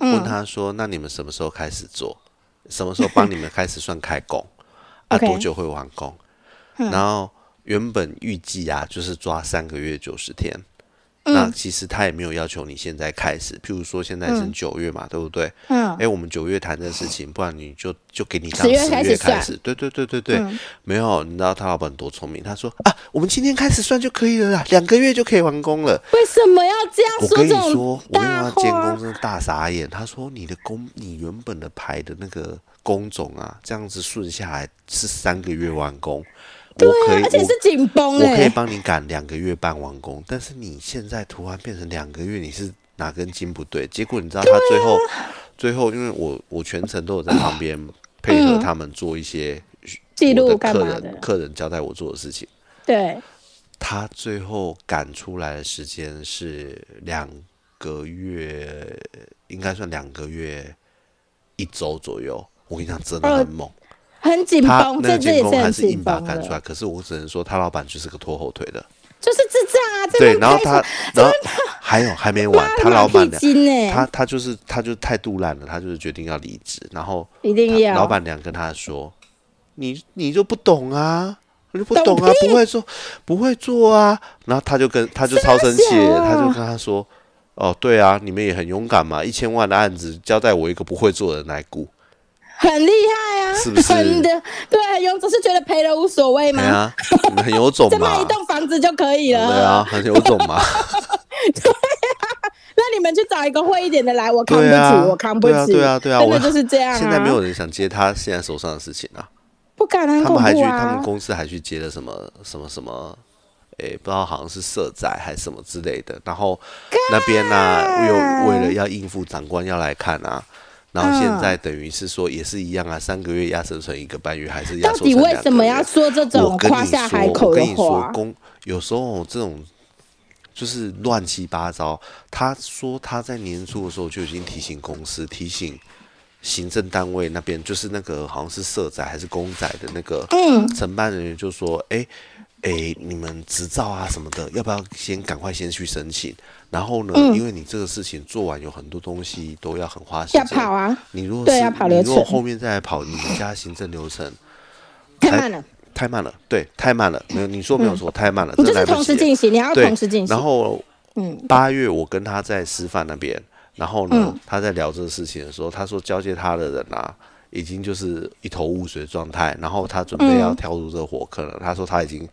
问他说：“那你们什么时候开始做？什么时候帮你们开始算开工？*laughs* 啊，多久会完工？然后原本预计啊，就是抓三个月九十天。”那其实他也没有要求你现在开始，譬如说现在是九月嘛，对不对？嗯。哎，我们九月谈这事情，不然你就就给你当十月开始。对对对对对，没有，你知道他老板多聪明？他说啊，我们今天开始算就可以了啦，两个月就可以完工了。
为什么要这样说？
我跟你说，我跟他监工真的大傻眼。他说你的工，你原本的排的那个工种啊，这样子顺下来是三个月完工。我可以，
而且是紧绷
我可以帮你赶两个月半完工，但是你现在突然变成两个月，你是哪根筋不对？结果你知道他最后，最后因为我我全程都有在旁边配合他们做一些
记录
客人客人交代我做的事情。
对，
他最后赶出来的时间是两个月，应该算两个月一周左右。我跟你讲，真的很猛。
很紧绷，这这也是
还是硬把赶出来。可是我只能说，他老板就是个拖后腿的，
就是智障啊！
对，然后他，然后 *laughs* 还有还没完，他老板娘，他他就是他就太肚烂了，他就是决定要离职，然后
一定要
老板娘跟他说：“你你就不懂啊，你就不懂啊，不会做不会做啊。”然后他就跟他就超生气，他就跟他说：“哦，对啊，你们也很勇敢嘛，一千万的案子交代我一个不会做的来顾。”
很厉害啊，
是不是？
很的，对，有只是觉得赔了无所谓吗？
对啊，很有种嘛，*laughs* 再
卖一栋房子就可以了。
对啊，很有种嘛。*laughs*
对啊，那你们去找一个会一点的来，我扛不起，我扛不起。
对啊，对啊，
真的就是这样。
现在没有人想接他现在手上的事情啊，
不敢啊。
他们还去，他们公司还去接了什么什么什么，哎，不知道好像是社宅还是什么之类的。然后那边呢，又为了要应付长官要来看啊。然后现在等于是说也是一样啊，三个月压缩成一个半月，还是压缩成
到底为什么要说这种夸下海口
的话？我跟你说，公有时候这种就是乱七八糟。他说他在年初的时候就已经提醒公司，提醒行政单位那边，就是那个好像是社宅还是公仔的那个承办人员，就说：“哎哎，你们执照啊什么的，要不要先赶快先去申请？”然后呢？因为你这个事情做完，有很多东西都要很花时间。
要跑啊！
你如果是你如果后面再来跑你们家行政流程，
太慢了，
太慢了，对，太慢了。没有你说没有错，太慢了。
你就是同时进行，你要同时进
行。然后，嗯，八月我跟他在师范那边，然后呢，他在聊这个事情的时候，他说交接他的人啊，已经就是一头雾水状态，然后他准备要跳入这个火坑了。他说他已经，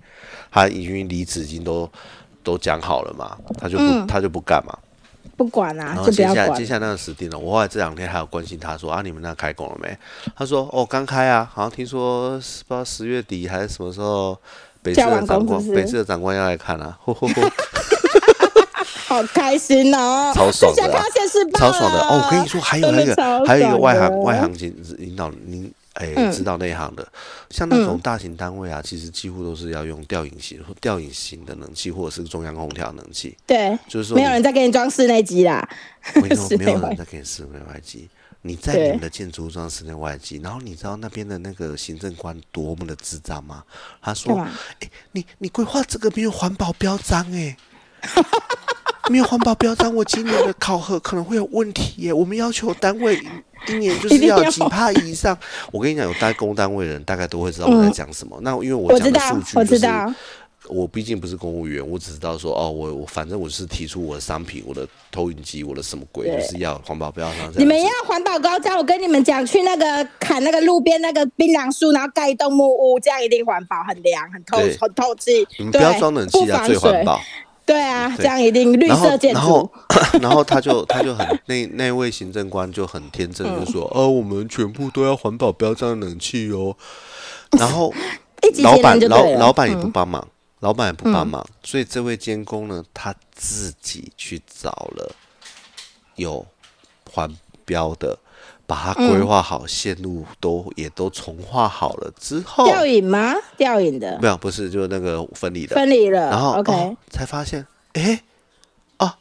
他已经离职，已经都。都讲好了嘛，他就不他就不干嘛，
不管啊。
然后接下来接下来那个死定了。我后来这两天还有关心他说啊，你们那开工了没？他说哦，刚开啊，好像听说不知道十月底还是什么时候，北市的长官北市的长官要来看啊。*laughs* *laughs*
好开心哦，
超爽的，
超
爽的哦。我跟你说，还有那个还有一个外行外行领领导您。哎，知道内行的，像那种大型单位啊，其实几乎都是要用吊引型或吊引型的冷气，或者是中央空调冷气。
对，
就是说
没有人再给你装室内机啦。
没有，*laughs* 没有人再给你室内外机。你在你们的建筑装室内外机，然后你知道那边的那个行政官多么的智障吗？他说：“哎，你你规划这个没有环保标章哎。*laughs* ”没有环保标章，我今年的考核可能会有问题耶。我们要求单位一年就是要几帕以上。我跟你讲，有代工单位的人大概都会知道我在讲什么。那因为我讲的数据就是，我毕竟不是公务员，我只知道说哦，我我反正我是提出我的商品，我的投影机，我的什么鬼，就是要环保标章。
你们要环保高章，我跟你们讲，去那个砍那个路边那个槟榔树，然后盖一栋木屋，这样一定环保，很凉，很透，很透气。
你们不要装冷气啊，最环保。
对啊，这样一定绿色建筑。
然后，然后 *coughs* 他就他就很那那位行政官就很天真，就说：“呃，我们全部都要环保，不要这样冷气哦。*laughs* ”然后老板老老板也不帮忙，老板也不帮忙，所以这位监工呢，他自己去找了有环标的。把它规划好，线路都也都重画好了之后，
吊影吗？吊影的
没有，不是，就是那个分离的，
分离了。
然后
，OK，
才发现，哎，啊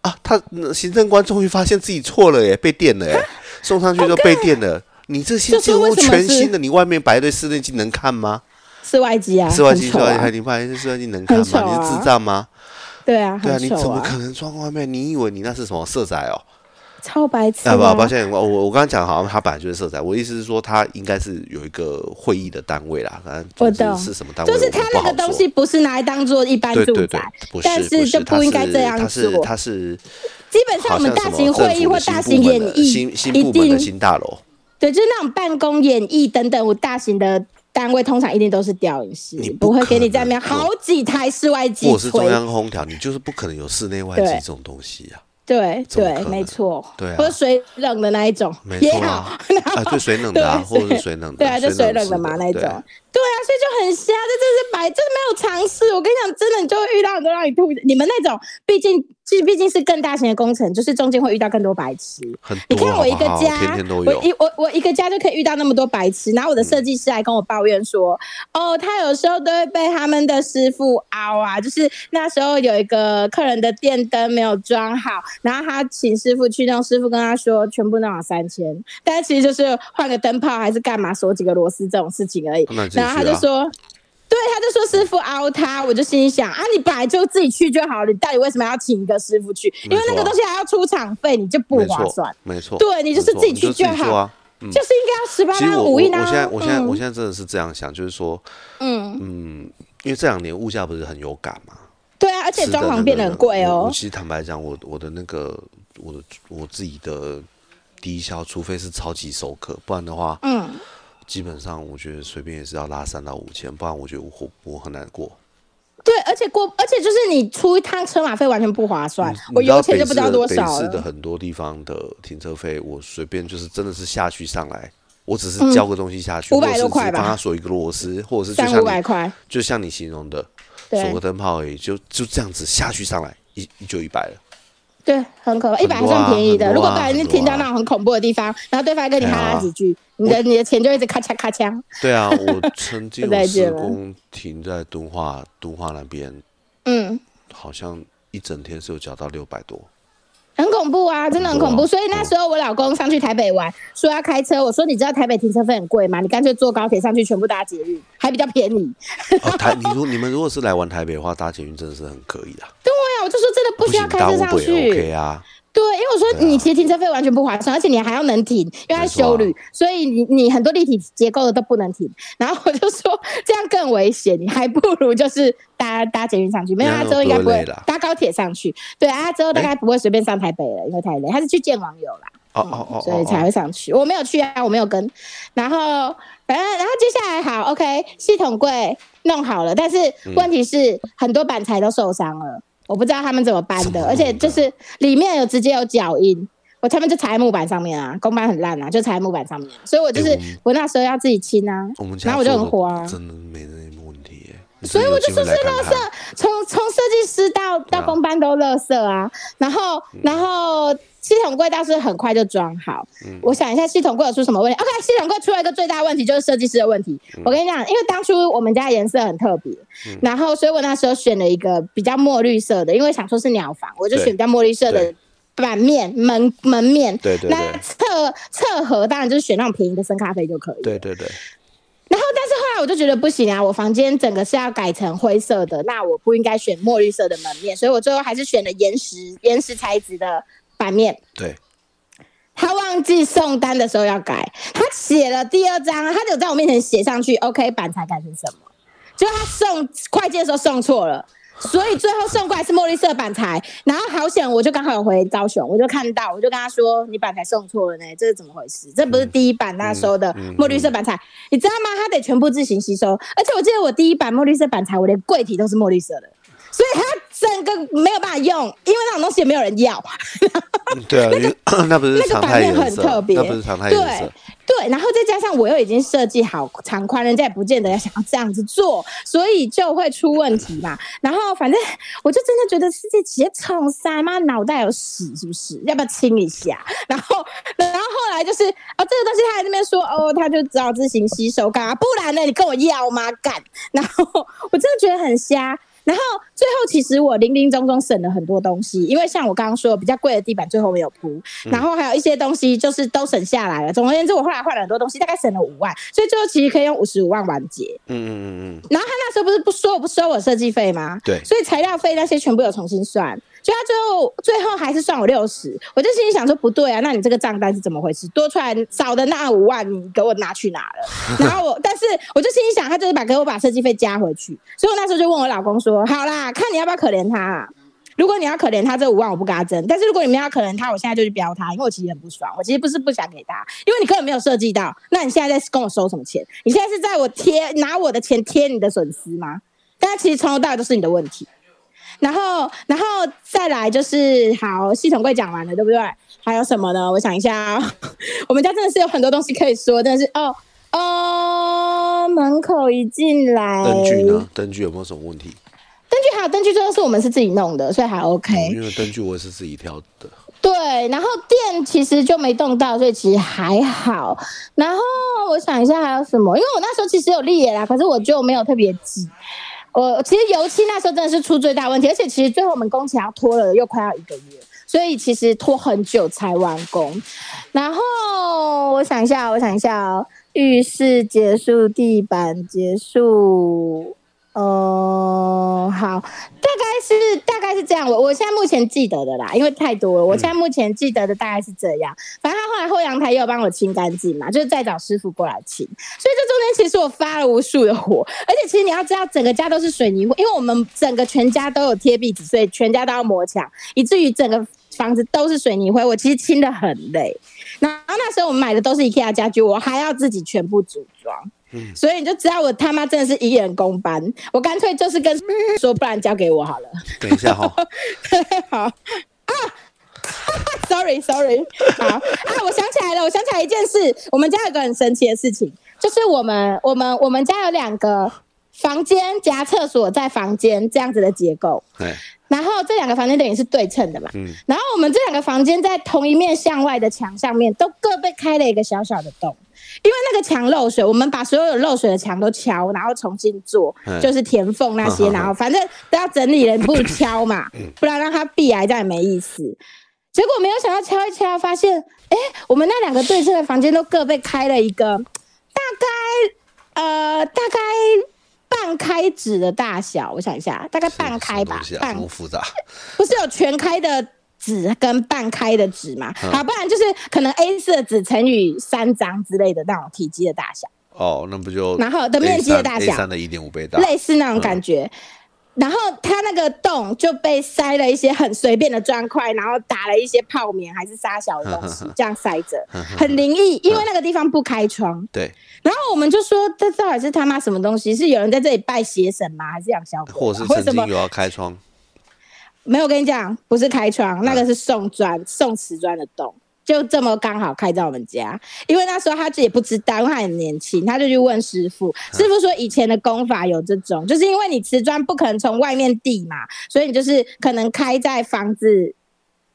啊，他行政官终于发现自己错了，耶，被电了，耶，送上去就被电了。你这些几乎全新的，你外面摆一堆室内机能看吗？
室外机啊，
室外机，室外机，你摆一堆室外机能看吗？你是智障吗？
对啊，
对啊，你怎么可能装外面？你以为你那是什么色彩哦？
超白痴！
啊不，抱歉，我我我刚刚讲好像他本来就是色彩，我意思是说他应该是有一个会议的单位啦，反正总之是什么单位，
就是他那个东西不是拿来当做一般住宅，但是就不应该这样
做。他是他是
基本上我们大型会议或大型演艺
新新部门的新大楼，
对，就是那种办公演艺等等，我大型的单位通常一定都是吊影室，
你
不会给你在那边好几台室外机，
我是中央空调，你就是不可能有室内外机这种东西呀。
对对，没错，
对，
或者水冷的那一种。没错，啊，*laughs*
对，水冷的啊，或者是水冷的，
对啊，就水冷的嘛那种，对啊，所以就很瞎，这真是白，真的没有尝试。我跟你讲，真的你就会遇到很多让你吐。你们那种，毕竟。其实毕竟是更大型的工程，就是中间会遇到更多白痴。你看我一个家，我一我我一个家就可以遇到那么多白痴。然后我的设计师还跟我抱怨说：“哦，他有时候都会被他们的师傅凹啊，就是那时候有一个客人的电灯没有装好，然后他请师傅去弄，师傅跟他说全部弄好三千，但其实就是换个灯泡还是干嘛锁几个螺丝这种事情而已。然后他就说。”对，他就说师傅凹他，我就心里想啊，你本来就自己去就好了，你到底为什么要请一个师傅去？因为那个东西还要出场费，你就不划算。
没错，
对你就是自己去就好，就是应该要十八万五亿呢。
我现在，我现在，我现在真的是这样想，就是说，嗯嗯，因为这两年物价不是很有感嘛。
对啊，而且装潢变得很贵哦。
我其实坦白讲，我我的那个我的我自己的低消，除非是超级熟客，不然的话，嗯。基本上，我觉得随便也是要拉三到五千，不然我觉得我我很难过。
对，而且过，而且就是你出一趟车马费完全不划算。我油钱就不知道多少
了。北市的很多地方的停车费，我随便就是真的是下去上来，我只是交个东西下去，
五百多块吧，
帮他锁一个螺丝，或者是
三五百块，
就像你形容的，锁个灯泡而已，就就这样子下去上来，一就一百了。
对，很可怕，一百还算便宜的。如果不然你停到那种很恐怖的地方，然后对方跟你哈拉几句，你的你的钱就一直咔嚓咔嚓。
对啊，*laughs* 我曾经有施工停在敦化敦化那边，嗯，好像一整天是有缴到六百多。
很恐怖啊，真的很恐怖。所以那时候我老公上去台北玩，说要开车。我说你知道台北停车费很贵吗？你干脆坐高铁上去，全部搭捷运，还比较便宜。
哦台，你如你们如果是来玩台北的话，搭捷运真的是很可以的。*laughs*
对呀，我就说不需要开车上去。
OK 啊。
对，因为我说你其实停车费完全不划算，而且你还要能停，因为它修旅，所以你你很多立体结构的都不能停。然后我就说这样更危险，你还不如就是搭 *laughs* 搭捷运上去，没有他之后应该不会搭高铁上去。对啊，之后大概不会随便上台北了，因为太累。他是去见网友啦，哦哦哦，所以才会上去。我没有去啊，我没有跟。然后反正然后接下来好，OK，系统柜弄好了，但是问题是很多板材都受伤了。我不知道他们怎么搬的，而且就是里面有直接有脚印，我他们就踩在木板上面啊，工班很烂啊，就踩在木板上面，所以我就是我那时候要自己清啊，然后我就很火啊，
真的没那什么问题
所以我就说是垃圾，从从设计师到到工班都垃圾啊，然后然后。系统柜倒是很快就装好，我想一下系统柜有出什么问题？OK，系统柜出了一个最大问题，就是设计师的问题。我跟你讲，因为当初我们家颜色很特别，然后所以我那时候选了一个比较墨绿色的，因为想说是鸟房，我就选比较墨绿色的板面门门面。
对对对。那
侧侧盒当然就是选那种便宜的深咖啡就可以。
对对对。
然后，但是后来我就觉得不行啊，我房间整个是要改成灰色的，那我不应该选墨绿色的门面，所以我最后还是选了岩石岩石材质的。版面
对，
他忘记送单的时候要改，他写了第二张，他就在我面前写上去，OK，板材改成什么？就他送快件的时候送错了，所以最后送过来是墨绿色板材。然后好险，我就刚好有回高雄，我就看到，我就跟他说：“你板材送错了呢，这是怎么回事？这不是第一版他收的墨绿色板材，你知道吗？他得全部自行吸收。而且我记得我第一版墨绿色板材，我连柜体都是墨绿色的。”所以他整个没有办法用，因为那种东西也没有人要。
对啊，那个 *coughs* 那不是
那个版面很特别，
那不是常态颜色。
对，然后再加上我又已经设计好长宽，人家也不见得要想要这样子做，所以就会出问题嘛。然后反正我就真的觉得世界企业冲塞妈脑袋有屎是不是？要不要清一下？*laughs* 然后，然后后来就是哦，这个东西他在那边说哦，他就只好自行吸收干啊，不然呢，你跟我要吗？干？然后我真的觉得很瞎。然后最后，其实我零零总总省了很多东西，因为像我刚刚说，比较贵的地板最后没有铺，然后还有一些东西就是都省下来了。总而言之，我后来换了很多东西，大概省了五万，所以最后其实可以用五十五万完结。嗯嗯嗯嗯。然后他那时候不是不说不收我设计费吗？
对。
所以材料费那些全部有重新算。就他最后最后还是算我六十，我就心里想说不对啊，那你这个账单是怎么回事？多出来少的那五万你给我拿去哪了？*laughs* 然后我，但是我就心里想，他就是把给我把设计费加回去，所以我那时候就问我老公说，好啦，看你要不要可怜他。如果你要可怜他这五万，我不跟他争；但是如果你们要可怜他，我现在就去标他，因为我其实很不爽。我其实不是不想给他，因为你根本没有设计到。那你现在在跟我收什么钱？你现在是在我贴拿我的钱贴你的损失吗？但其实从头到尾都是你的问题。然后，然后再来就是好，系统柜讲完了，对不对？还有什么呢？我想一下，*laughs* 我们家真的是有很多东西可以说，但是哦哦，门口一进来，
灯具呢？灯具有没有什么问题？
灯具还有灯具，这都是我们是自己弄的，所以还 OK。
因为灯具我也是自己挑的。
对，然后电其实就没动到，所以其实还好。然后我想一下还有什么，因为我那时候其实有立野啦，可是我就没有特别挤。我其实油漆那时候真的是出最大问题，而且其实最后我们工期要拖了又快要一个月，所以其实拖很久才完工。然后我想一下，我想一下哦，浴室结束，地板结束。哦，好，大概是大概是这样。我我现在目前记得的啦，因为太多了。我现在目前记得的大概是这样。反正他后来后阳台又帮我清干净嘛，就是再找师傅过来清。所以这中间其实我发了无数的火，而且其实你要知道，整个家都是水泥，因为我们整个全家都有贴壁纸，所以全家都要磨墙，以至于整个房子都是水泥灰。我其实清的很累。然后那时候我们买的都是 IKEA 家具，我还要自己全部组装。所以你就知道我他妈真的是一人公班，我干脆就是跟说，不然交给我好了。
等一下哈，*laughs*
好。啊，*laughs* sorry sorry，好。啊，我想起来了，我想起来一件事，我们家有个很神奇的事情，就是我们我们我们家有两个房间加厕所在房间这样子的结构，对，然后这两个房间等于是对称的嘛，嗯，然后我们这两个房间在同一面向外的墙上面都各被开了一个小小的洞。因为那个墙漏水，我们把所有有漏水的墙都敲，然后重新做，就是填缝那些，然后反正都要整理了，不敲嘛，不然让它闭癌这样也没意思。结果没有想到敲一敲，发现，哎，我们那两个对称的房间都各被开了一个，大概呃大概半开纸的大小，我想一下，大概半开吧，
半复杂，
不是有全开的。纸跟半开的纸嘛，好，不然就是可能 A 四纸乘以三张之类的那种体积的大小。
哦，那不就
然后的面积的大小，
三的一点五倍大，
类似那种感觉。然后它那个洞就被塞了一些很随便的砖块，然后打了一些泡棉还是沙小的东西，这样塞着，很灵异。因为那个地方不开窗。
对。
然后我们就说，这到底是他妈什么东西？是有人在这里拜邪神吗？还是养小鬼？
或者是曾经有要开窗？
没有跟你讲，不是开窗，那个是送砖、送瓷砖的洞，就这么刚好开在我们家。因为那时候他自己也不知道，因为他很年轻，他就去问师傅，师傅说以前的工法有这种，就是因为你瓷砖不可能从外面递嘛，所以你就是可能开在房子。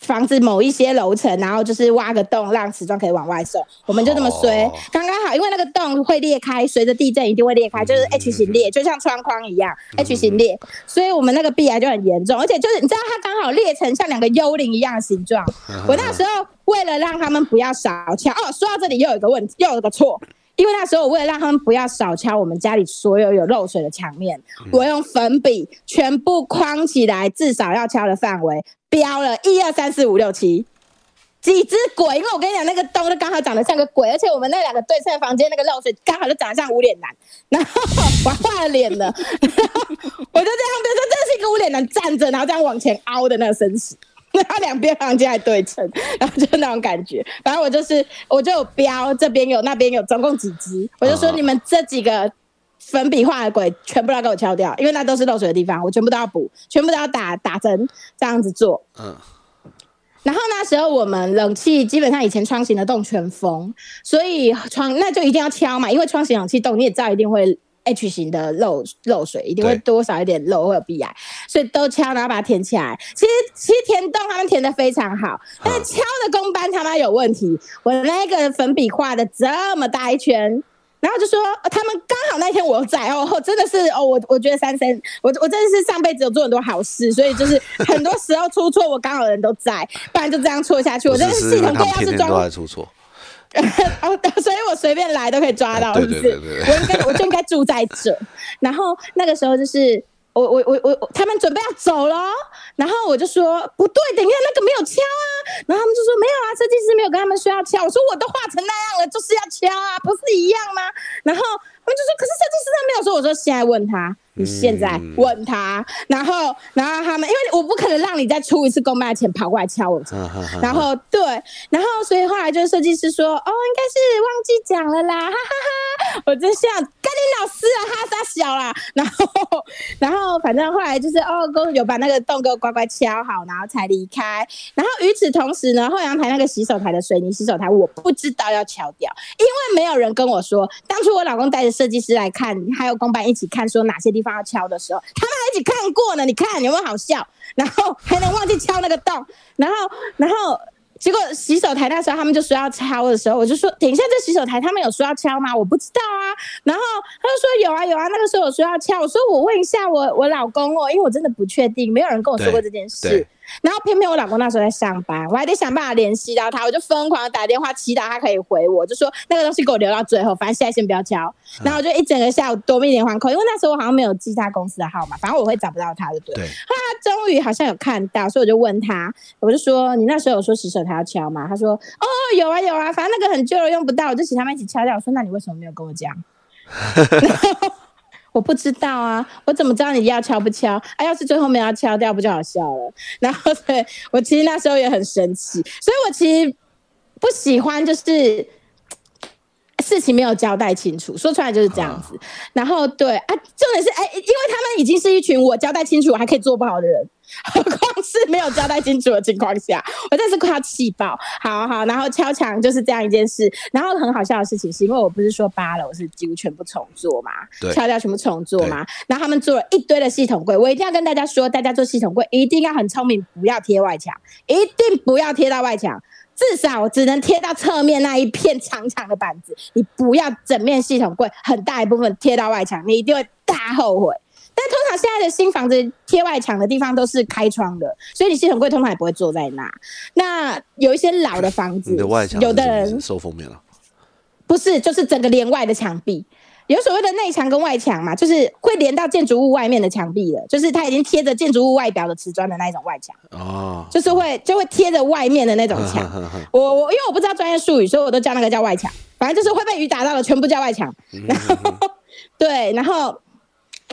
房子某一些楼层，然后就是挖个洞，让瓷砖可以往外送。我们就这么衰，刚刚好，因为那个洞会裂开，随着地震一定会裂开，就是 H 型裂，就像窗框一样，H 型裂。所以我们那个壁癌就很严重，而且就是你知道它刚好裂成像两个幽灵一样的形状。我那时候为了让他们不要少敲，哦，说到这里又有一个问题，又有一个错。因为那时候我为了让他们不要少敲我们家里所有有漏水的墙面，我用粉笔全部框起来，至少要敲的范围标了一二三四五六七几只鬼。因为我跟你讲，那个东就刚好长得像个鬼，而且我们那两个对称房间那个漏水刚好就长得像无脸男，然后我画了脸了，我就这样，比如说这是一个无脸男站着，然后这样往前凹的那个身形。然后两边房间还对称，然后就那种感觉。反正我就是，我就有标这边有，那边有，总共几只。我就说你们这几个粉笔画的鬼全部都要给我敲掉，因为那都是漏水的地方，我全部都要补，全部都要打打针，这样子做。嗯。然后那时候我们冷气基本上以前窗型的洞全封，所以窗那就一定要敲嘛，因为窗型冷气洞你也知道一定会 H 型的漏漏水，一定会多少一点漏或者壁癌，所以都敲，然后把它填起来。其实其实填洞他们填的非常好，但是敲的工班他妈有问题，我那个粉笔画的这么大一圈。然后就说他们刚好那天我在哦，真的是哦，我我觉得三生，我我真的是上辈子有做很多好事，所以就是很多时候出错，我刚好人都在，不然就这样错下去。我真的是系统柜要是装，
在出错，*laughs*
哦，所以我随便来都可以抓到，是不是？我应该我就应该住在这。然后那个时候就是。我我我我他们准备要走了，然后我就说不对，等一下那个没有敲啊，然后他们就说没有啊，设计师没有跟他们说要敲，我说我都画成那样了，就是要敲啊，不是一样吗？然后他们就说可是设计师他没有说，我说现在问他。你现在问他，然后，然后他们，因为我不可能让你再出一次公卖钱跑过来敲我，然后对，然后所以后来就是设计师说，哦，应该是忘记讲了啦，哈哈哈，我真想跟你老师啊，哈撒小啦，然后，然后反正后来就是哦，公有把那个洞给我乖乖敲好，然后才离开，然后与此同时呢，后阳台那个洗手台的水泥洗手台，我不知道要敲掉，因为没有人跟我说，当初我老公带着设计师来看，还有公班一起看，说哪些地方。要敲的时候，他们还一起看过呢。你看有没有好笑？然后还能忘记敲那个洞，然后，然后结果洗手台那时候他们就说要敲的时候，我就说等一下，这洗手台他们有说要敲吗？我不知道啊。然后他就说有啊有啊，那个时候有说要敲。我说我问一下我我老公哦，因为我真的不确定，没有人跟我说过这件事。然后偏偏我老公那时候在上班，我还得想办法联系到他，我就疯狂的打电话，祈祷他可以回我，就说那个东西给我留到最后，反正现在先不要敲。然后我就一整个下午多命连环扣，因为那时候我好像没有记他公司的号码，反正我会找不到他，对不对？他终于好像有看到，所以我就问他，我就说你那时候有说洗手台要敲吗？他说哦有啊有啊，反正那个很旧了用不到，我就请他们一起敲掉。我说那你为什么没有跟我讲？*laughs* *laughs* *laughs* 我不知道啊，我怎么知道你要敲不敲？啊，要是最后没有敲掉，不就好笑了？*laughs* 然后对我其实那时候也很生气，所以我其实不喜欢就是事情没有交代清楚，说出来就是这样子。然后对啊，重点是哎，因为他们已经是一群我交代清楚我还可以做不好的人。何况是没有交代清楚的情况下，我真是快要气爆。好好，然后敲墙就是这样一件事。然后很好笑的事情是，因为我不是说八楼是几乎全部重做嘛，敲掉全部重做嘛。然后他们做了一堆的系统柜，我一定要跟大家说，大家做系统柜一定要很聪明，不要贴外墙，一定不要贴到外墙，至少只能贴到侧面那一片长长的板子。你不要整面系统柜很大一部分贴到外墙，你一定会大后悔。但通常现在的新房子贴外墙的地方都是开窗的，所以你系统柜通常也不会坐在那。那有一些老的房子，有的人
收封面了，
不是，就是整个连外的墙壁，有所谓的内墙跟外墙嘛，就是会连到建筑物外面的墙壁的，就是它已经贴着建筑物外表的瓷砖的那一种外墙哦，就是会就会贴着外面的那种墙。我我因为我不知道专业术语，所以我都叫那个叫外墙，反正就是会被雨打到的全部叫外墙。然后 *laughs* 对，然后。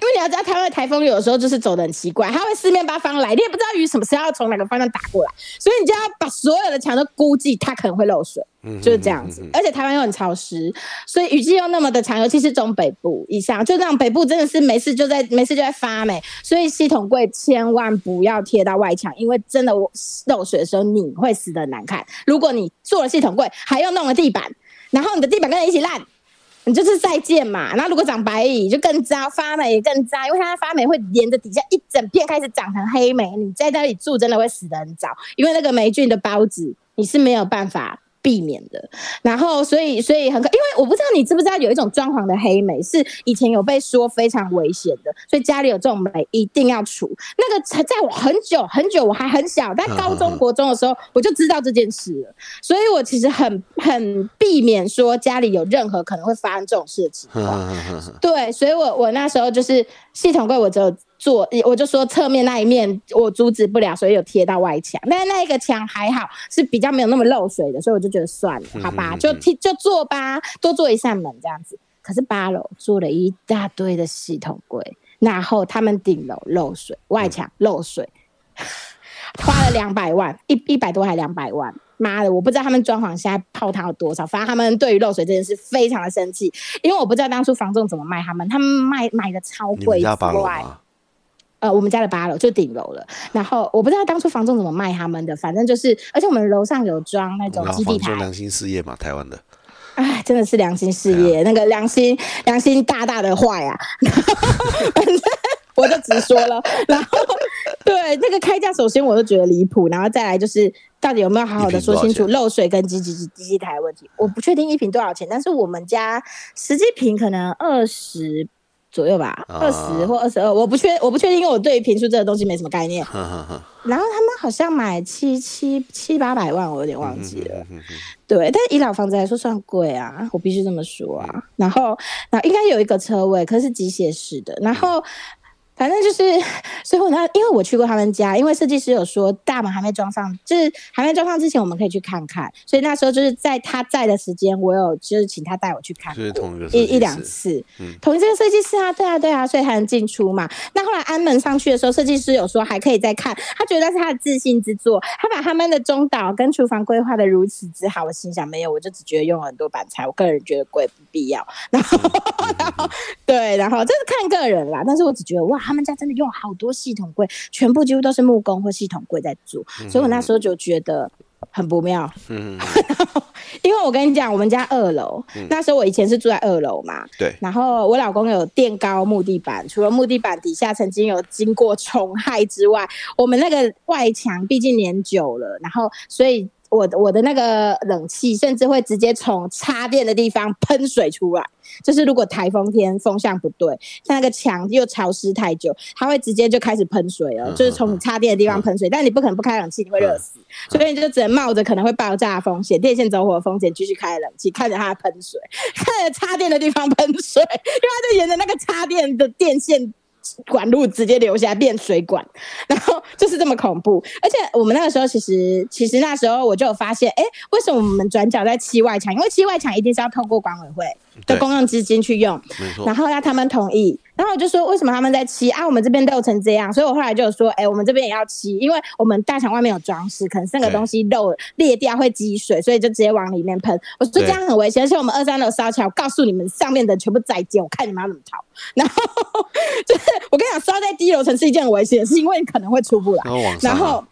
因为你要知道，台湾的台风有的时候就是走的很奇怪，它会四面八方来，你也不知道雨什么时候要从哪个方向打过来，所以你就要把所有的墙都估计它可能会漏水，就是这样子。而且台湾又很潮湿，所以雨季又那么的长，尤其是中北部以上，就这样北部真的是没事就在没事就在发霉，所以系统柜千万不要贴到外墙，因为真的我漏水的时候你会死的难看。如果你做了系统柜，还要弄了地板，然后你的地板跟人一起烂。你就是再见嘛，那如果长白蚁就更糟，发霉也更糟，因为它发霉会沿着底下一整片开始长成黑霉，你在那里住真的会死的很早，因为那个霉菌的孢子你是没有办法。避免的，然后所以所以很可，因为我不知道你知不知道有一种装潢的黑莓是以前有被说非常危险的，所以家里有这种霉一定要除。那个在我很久很久我还很小，在高中国中的时候我就知道这件事了，所以我其实很很避免说家里有任何可能会发生这种事的情。对，所以我我那时候就是系统柜，我只有。做我就说侧面那一面我阻止不了，所以有贴到外墙。但是那一个墙还好，是比较没有那么漏水的，所以我就觉得算了，好吧，就贴就做吧，多做一扇门这样子。可是八楼做了一大堆的系统柜，然后他们顶楼漏水，外墙漏水，花了两百万，一一百多还两百万。妈的，我不知道他们装潢现在泡汤有多少，反正他们对于漏水这件事非常的生气，因为我不知道当初房仲怎么卖他们，他们卖买的超贵之外，呃，我们家的八楼就顶楼了，然后我不知道当初房仲怎么卖他们的，反正就是，而且我们楼上有装那种基地台，
良心事业嘛，台湾的。
哎，真的是良心事业，那个良心良心大大的坏啊！反正我就直说了，然后对那个开价，首先我就觉得离谱，然后再来就是到底有没有好好的说清楚漏水跟机机机机台问题？我不确定一瓶多少钱，但是我们家实际瓶可能二十。左右吧，二十或二十二，我不确我不确定，因为我对于评述这个东西没什么概念。*laughs* 然后他们好像买七七七八百万，我有点忘记了。对，但以老房子来说算贵啊，我必须这么说啊。然后，然后应该有一个车位，可是机械式的。然后。反正就是，*laughs* 所以我那因为我去过他们家，因为设计师有说大门还没装上，就是还没装上之前我们可以去看看，所以那时候就是在他在的时间，我有就是请他带我去看，一一两次，同一个设计师啊，对啊对啊，所以才能进出嘛。那后来安门上去的时候，设计师有说还可以再看，他觉得是他的自信之作，他把他们的中岛跟厨房规划的如此之好，我心想没有，我就只觉得用了很多板材，我个人觉得贵不必要。然后然后 *laughs* 对，然后这是看个人啦，但是我只觉得哇。他们家真的用好多系统柜，全部几乎都是木工或系统柜在做，所以我那时候就觉得很不妙。嗯，*laughs* 因为我跟你讲，我们家二楼，那时候我以前是住在二楼嘛，
对。
然后我老公有垫高木地板，除了木地板底下曾经有经过虫害之外，我们那个外墙毕竟年久了，然后所以。我的我的那个冷气甚至会直接从插电的地方喷水出来，就是如果台风天风向不对，像那个墙又潮湿太久，它会直接就开始喷水了，*laughs* 就是从你插电的地方喷水。但你不可能不开冷气，你会热死，所以你就只能冒着可能会爆炸风险、电线走火的风险继续开冷气，看着它喷水，看着插电的地方喷水，因为它就沿着那个插电的电线。管路直接流下来变水管，*laughs* 然后就是这么恐怖。而且我们那个时候其实，其实那时候我就有发现，哎，为什么我们转角在七外墙？因为七外墙一定是要透过管委会的公用资金去用，然后要他们同意。然后我就说，为什么他们在漆啊？我们这边漏成这样，所以我后来就说，哎，我们这边也要漆，因为我们大墙外面有装饰，可能那个东西漏裂掉会积水，所以就直接往里面喷。我说这样很危险，而且我们二三楼烧起来，我告诉你们，上面的全部再见，我看你们要怎么逃。然后 *laughs* 就是我跟你讲，烧在低楼层是一件很危险的事，因为你可能会出不来。然后。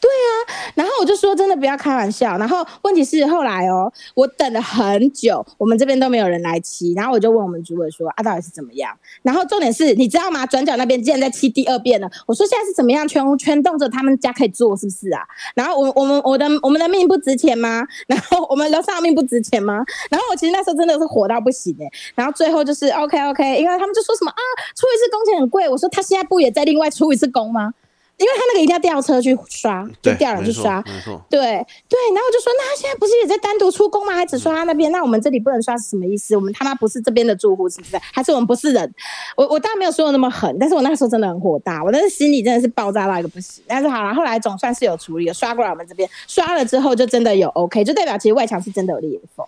对啊，然后我就说真的不要开玩笑。然后问题是后来哦，我等了很久，我们这边都没有人来骑。然后我就问我们主委说啊，到底是怎么样？然后重点是你知道吗？转角那边竟然在漆第二遍了。我说现在是怎么样？圈圈动着他们家可以做是不是啊？然后我我们我的我们的命不值钱吗？然后我们楼上的命不值钱吗？然后我其实那时候真的是火到不行哎。然后最后就是 OK OK，因为他们就说什么啊，出一次工钱很贵。我说他现在不也在另外出一次工吗？因为他那个一定要吊车去刷，就吊人去刷，对对，然后就说，那他现在不是也在单独出工吗？还只刷他那边，那我们这里不能刷是什么意思？我们他妈不是这边的住户是不是？还是我们不是人？我我当然没有说的那么狠，但是我那个时候真的很火大，我那时心里真的是爆炸到一个不行。但是好了，后来总算是有处理了，刷过来我们这边刷了之后，就真的有 OK，就代表其实外墙是真的有裂缝。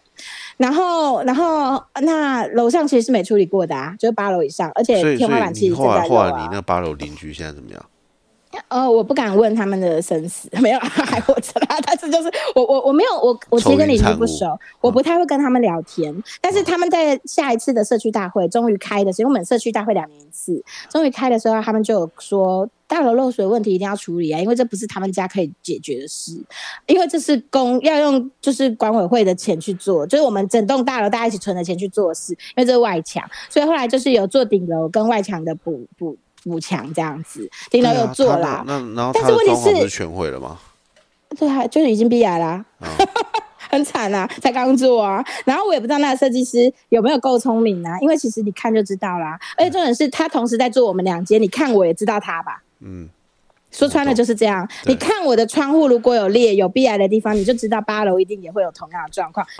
然后然后那楼上其实是没处理过的啊，就是八楼以上，而且天花板其实
后来后来你那八楼邻居现在怎么样？
呃，我不敢问他们的生死，*laughs* 没有还活着啦。但是就是我我我没有我我其实跟邻居不熟，我不太会跟他们聊天。但是他们在下一次的社区大会终于开的时候，我们社区大会两年一次，终于开的时候，他们就有说大楼漏水问题一定要处理啊，因为这不是他们家可以解决的事，因为这是公要用就是管委会的钱去做，就是我们整栋大楼大家一起存的钱去做事，因为这是外墙，所以后来就是有做顶楼跟外墙的补补。补墙这样子，顶楼有做啦。
那然后，
但是问题
是全毁了吗？*laughs*
对啊，就是已经闭癌啦，*laughs* 很惨啊，才刚做啊。然后我也不知道那个设计师有没有够聪明啊，因为其实你看就知道啦。而且重点是他同时在做我们两间，你看我也知道他吧？嗯，说穿了就是这样。你看我的窗户如果有裂有闭癌的地方，你就知道八楼一定也会有同样的状况。